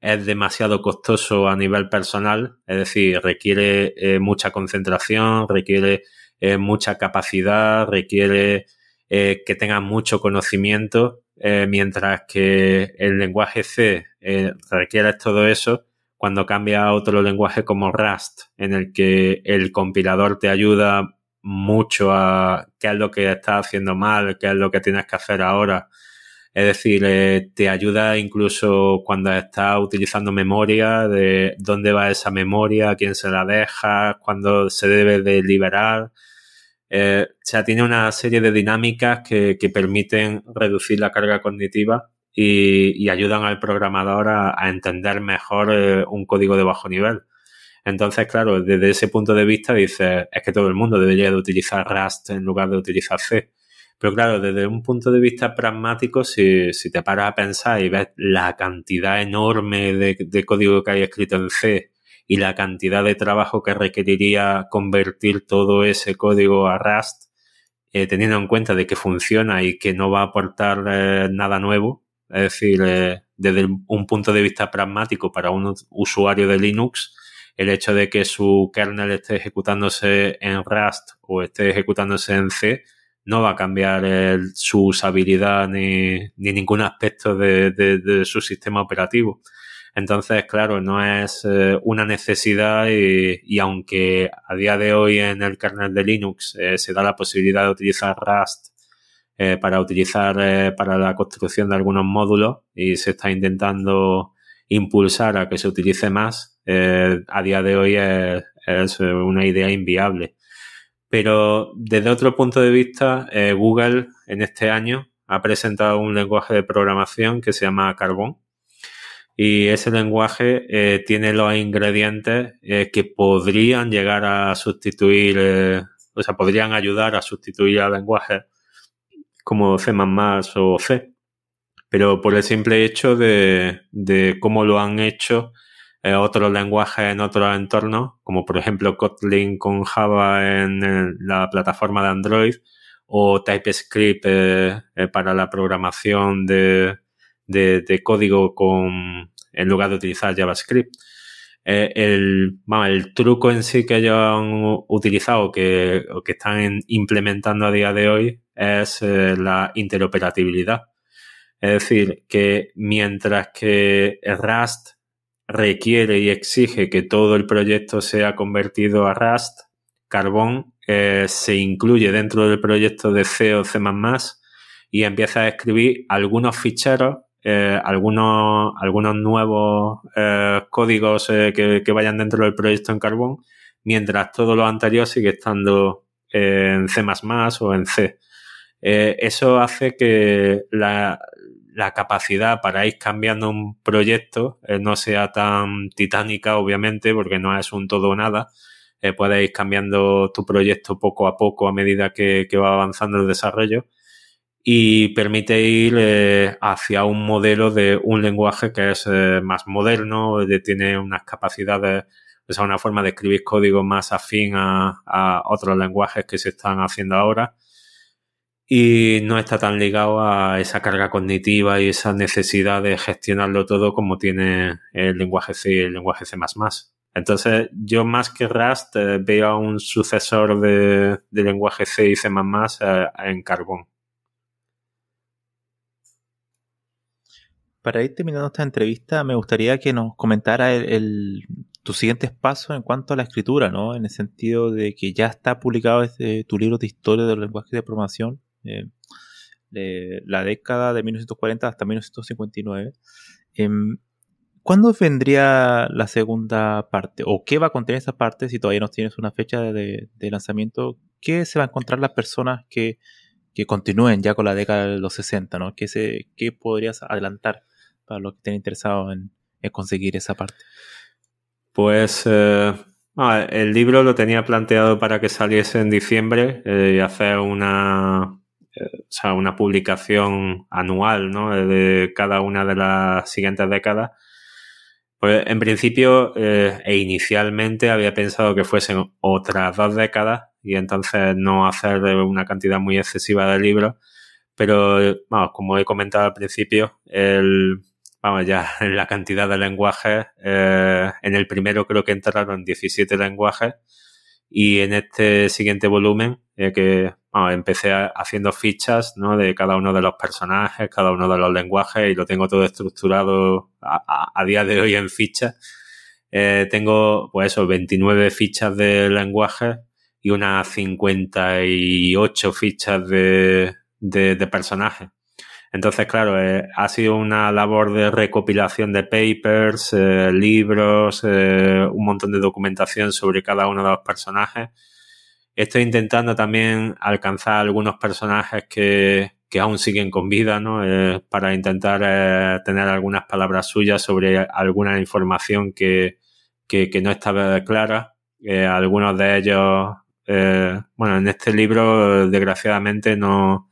es demasiado costoso a nivel personal, es decir, requiere eh, mucha concentración, requiere eh, mucha capacidad, requiere que tengas mucho conocimiento, mientras que el lenguaje C requiere todo eso, cuando cambia a otro lenguaje como Rust, en el que el compilador te ayuda mucho a qué es lo que estás haciendo mal, qué es lo que tienes que hacer ahora. Es decir, eh, te ayuda incluso cuando estás utilizando memoria, de dónde va esa memoria, quién se la deja, cuándo se debe de liberar. Eh, o sea, tiene una serie de dinámicas que, que permiten reducir la carga cognitiva y, ayudan al programador a, entender mejor eh, un código de bajo nivel. Entonces, claro, desde ese punto de vista dices, es que todo el mundo debería de utilizar Rust en lugar de utilizar C. Pero claro, desde un punto de vista pragmático, si, te paras a pensar y ves la cantidad enorme de, código que hay escrito en C y la cantidad de trabajo que requeriría convertir todo ese código a Rust, eh, teniendo en cuenta de que funciona y que no va a aportar eh, nada nuevo, es decir, eh, desde un punto de vista pragmático para un usuario de Linux, el hecho de que su kernel esté ejecutándose en Rust o esté ejecutándose en C no va a cambiar su usabilidad ni, ningún aspecto de, su sistema operativo. Entonces, claro, no es eh, una necesidad y, aunque a día de hoy en el kernel de Linux eh, se da la posibilidad de utilizar Rust eh, para utilizar para la construcción de algunos módulos y se está intentando impulsar a que se utilice más, a día de hoy es una idea inviable. Pero desde otro punto de vista, eh, Google en este año ha presentado un lenguaje de programación que se llama Carbon. Y ese lenguaje eh, tiene los ingredientes eh, que podrían llegar a sustituir, o sea, podrían ayudar a sustituir al lenguaje como C o C. Pero por el simple hecho de, de cómo lo han hecho eh, otros lenguajes en otros entornos, como por ejemplo Kotlin con Java en, la plataforma de Android o TypeScript eh, eh, para la programación de, de, código con, en lugar de utilizar JavaScript. el, el truco en sí que ellos han utilizado, que, que están implementando a día de hoy, es la interoperabilidad. Es decir, que mientras que Rust requiere y exige que todo el proyecto sea convertido a Rust, Carbon eh, se incluye dentro del proyecto de C o C++ y empieza a escribir algunos ficheros, eh, algunos, algunos nuevos eh, códigos que, que, vayan dentro del proyecto en Carbon, mientras todo lo anterior sigue estando en C++ o en C. eso hace que la, capacidad para ir cambiando un proyecto eh, no sea tan titánica, obviamente, porque no es un todo o nada. Eh, puedes ir cambiando tu proyecto poco a poco a medida que, va avanzando el desarrollo y permite ir eh, hacia un modelo de un lenguaje que es más moderno, que tiene unas capacidades, o sea, una forma de escribir código más afín a otros lenguajes que se están haciendo ahora y no está tan ligado a esa carga cognitiva y esa necesidad de gestionarlo todo como tiene el lenguaje C y el lenguaje C++. Entonces, yo más que Rust eh, veo a un sucesor de, lenguaje C y C++ eh, en Carbon. Para ir terminando esta entrevista, me gustaría que nos comentara tus siguientes pasos en cuanto a la escritura, ¿no? En el sentido de que ya está publicado este, tu libro de historia del lenguaje de programación eh, la década de 1940 hasta 1959. Em, ¿Cuándo vendría la segunda parte? ¿O qué va a contener esa parte si todavía no tienes una fecha de, lanzamiento? ¿Qué se va a encontrar las personas que, continúen ya con la década de los 60? ¿no? ¿Qué, se, qué podrías adelantar para los que estén interesados en, conseguir esa parte? Pues eh, ah, el libro lo tenía planteado para que saliese en diciembre eh, y hacer una, o sea, una publicación anual, ¿no? De cada una de las siguientes décadas. Pues en principio eh, e inicialmente había pensado que fuesen otras dos décadas y entonces no hacer una cantidad muy excesiva de libros. Pero, vamos, como he comentado al principio, el, vamos, ya la cantidad de lenguajes, eh, en el primero creo que entraron 17 lenguajes y en este siguiente volumen, eh, que empecé haciendo fichas de cada uno de los personajes, cada uno de los lenguajes y lo tengo todo estructurado a, día de hoy en fichas. Eh, tengo, pues eso, 29 fichas de lenguajes y unas 58 fichas de, de personajes. Entonces, claro, eh, ha sido una labor de recopilación de papers, eh, libros, un montón de documentación sobre cada uno de los personajes. Estoy intentando también alcanzar algunos personajes que, que aún siguen con vida, ¿no? para intentar tener algunas palabras suyas sobre alguna información que, que, no estaba clara. algunos de ellos, bueno, en este libro, desgraciadamente, no,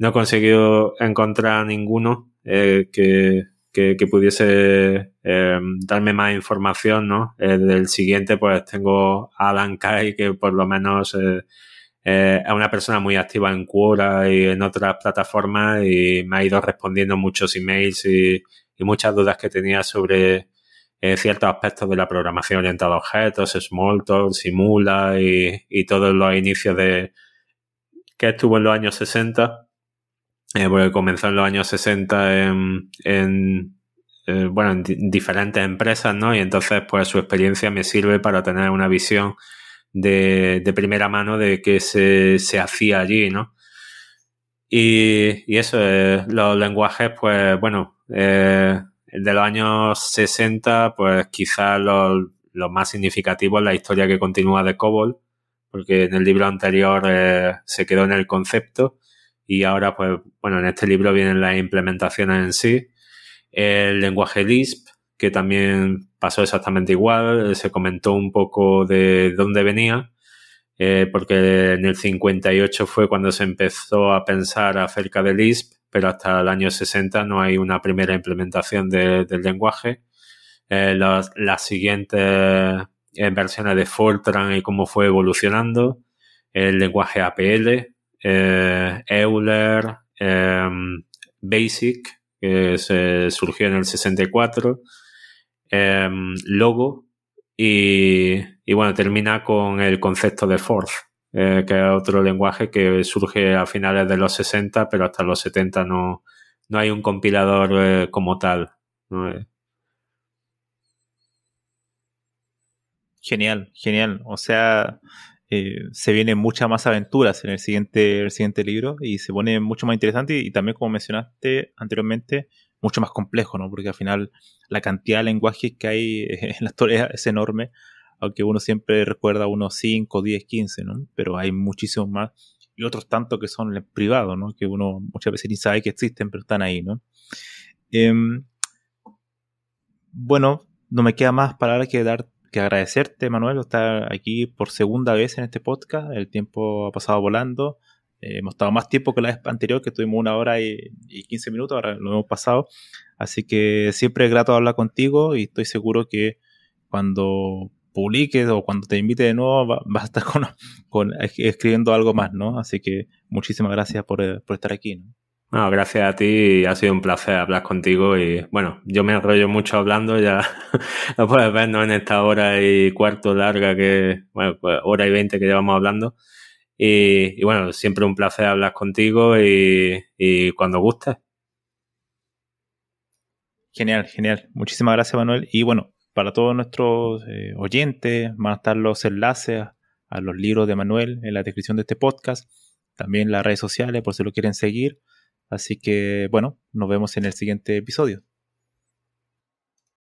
no he conseguido encontrar ninguno eh, que, que, pudiese em, darme más información, ¿no? Eh, del siguiente, pues tengo a Alan Kai, que por lo menos eh, eh, es una persona muy activa en Quora y en otras plataformas y me ha ido respondiendo muchos emails y, y muchas dudas que tenía sobre ciertos aspectos de la programación orientada a objetos, Smalltalk, Simula y, todos los inicios de que estuvo en los años 60 eh, porque comenzó en los años 60 en, en eh, bueno, en diferentes empresas, ¿no? Y entonces, pues su experiencia me sirve para tener una visión de, primera mano de qué se, se hacía allí, ¿no? Y, y eso, eh, los lenguajes, pues bueno, eh, de los años 60, pues quizás los, los más significativos la historia que continúa de COBOL, porque en el libro anterior eh, se quedó en el concepto y ahora, pues, bueno, en este libro vienen las implementaciones en sí. El lenguaje Lisp, que también pasó exactamente igual, se comentó un poco de dónde venía, eh, porque en el 58 fue cuando se empezó a pensar acerca de Lisp, pero hasta el año 60 no hay una primera implementación del lenguaje. Eh, las, las, siguientes eh, versiones de Fortran y cómo fue evolucionando. El lenguaje APL, Euler, Basic, que se surgió en el 64, em, Logo, y, bueno, termina con el concepto de Forth, eh, que es otro lenguaje que surge a finales de los 60, pero hasta los 70 no, no hay un compilador eh, como tal. Genial, genial. O sea, eh, se vienen muchas más aventuras en el siguiente, el siguiente libro y se pone mucho más interesante y, también, como mencionaste anteriormente, mucho más complejo, ¿no? Porque al final la cantidad de lenguajes que hay en la historia es enorme, aunque uno siempre recuerda unos 5, 10, 15, ¿no? Pero hay muchísimos más y otros tantos que son privados, ¿no? Que uno muchas veces ni sabe que existen, pero están ahí, ¿no? Em, bueno, no me queda más palabras que dar que agradecerte, Manuel, estar aquí por segunda vez en este podcast. El tiempo ha pasado volando. Eh, hemos estado más tiempo que la vez anterior, que tuvimos una hora y, y 15 minutos, ahora lo hemos pasado. Así que siempre es grato hablar contigo y estoy seguro que cuando publiques o cuando te invite de nuevo vas a estar con, escribiendo algo más, ¿no? Así que muchísimas gracias por, por estar aquí, ¿no? No, gracias a ti, ha sido un placer hablar contigo y bueno, yo me enrollo mucho hablando, ya lo puedes ver ¿no? en esta hora y cuarto larga que, bueno, pues hora y veinte que llevamos hablando. Y, bueno, siempre un placer hablar contigo y, y cuando guste. Genial, genial. Muchísimas gracias, Manuel. Y bueno, para todos nuestros eh, oyentes, van a estar los enlaces a los libros de Manuel en la descripción de este podcast, también las redes sociales por si lo quieren seguir. Así que bueno, nos vemos en el siguiente episodio.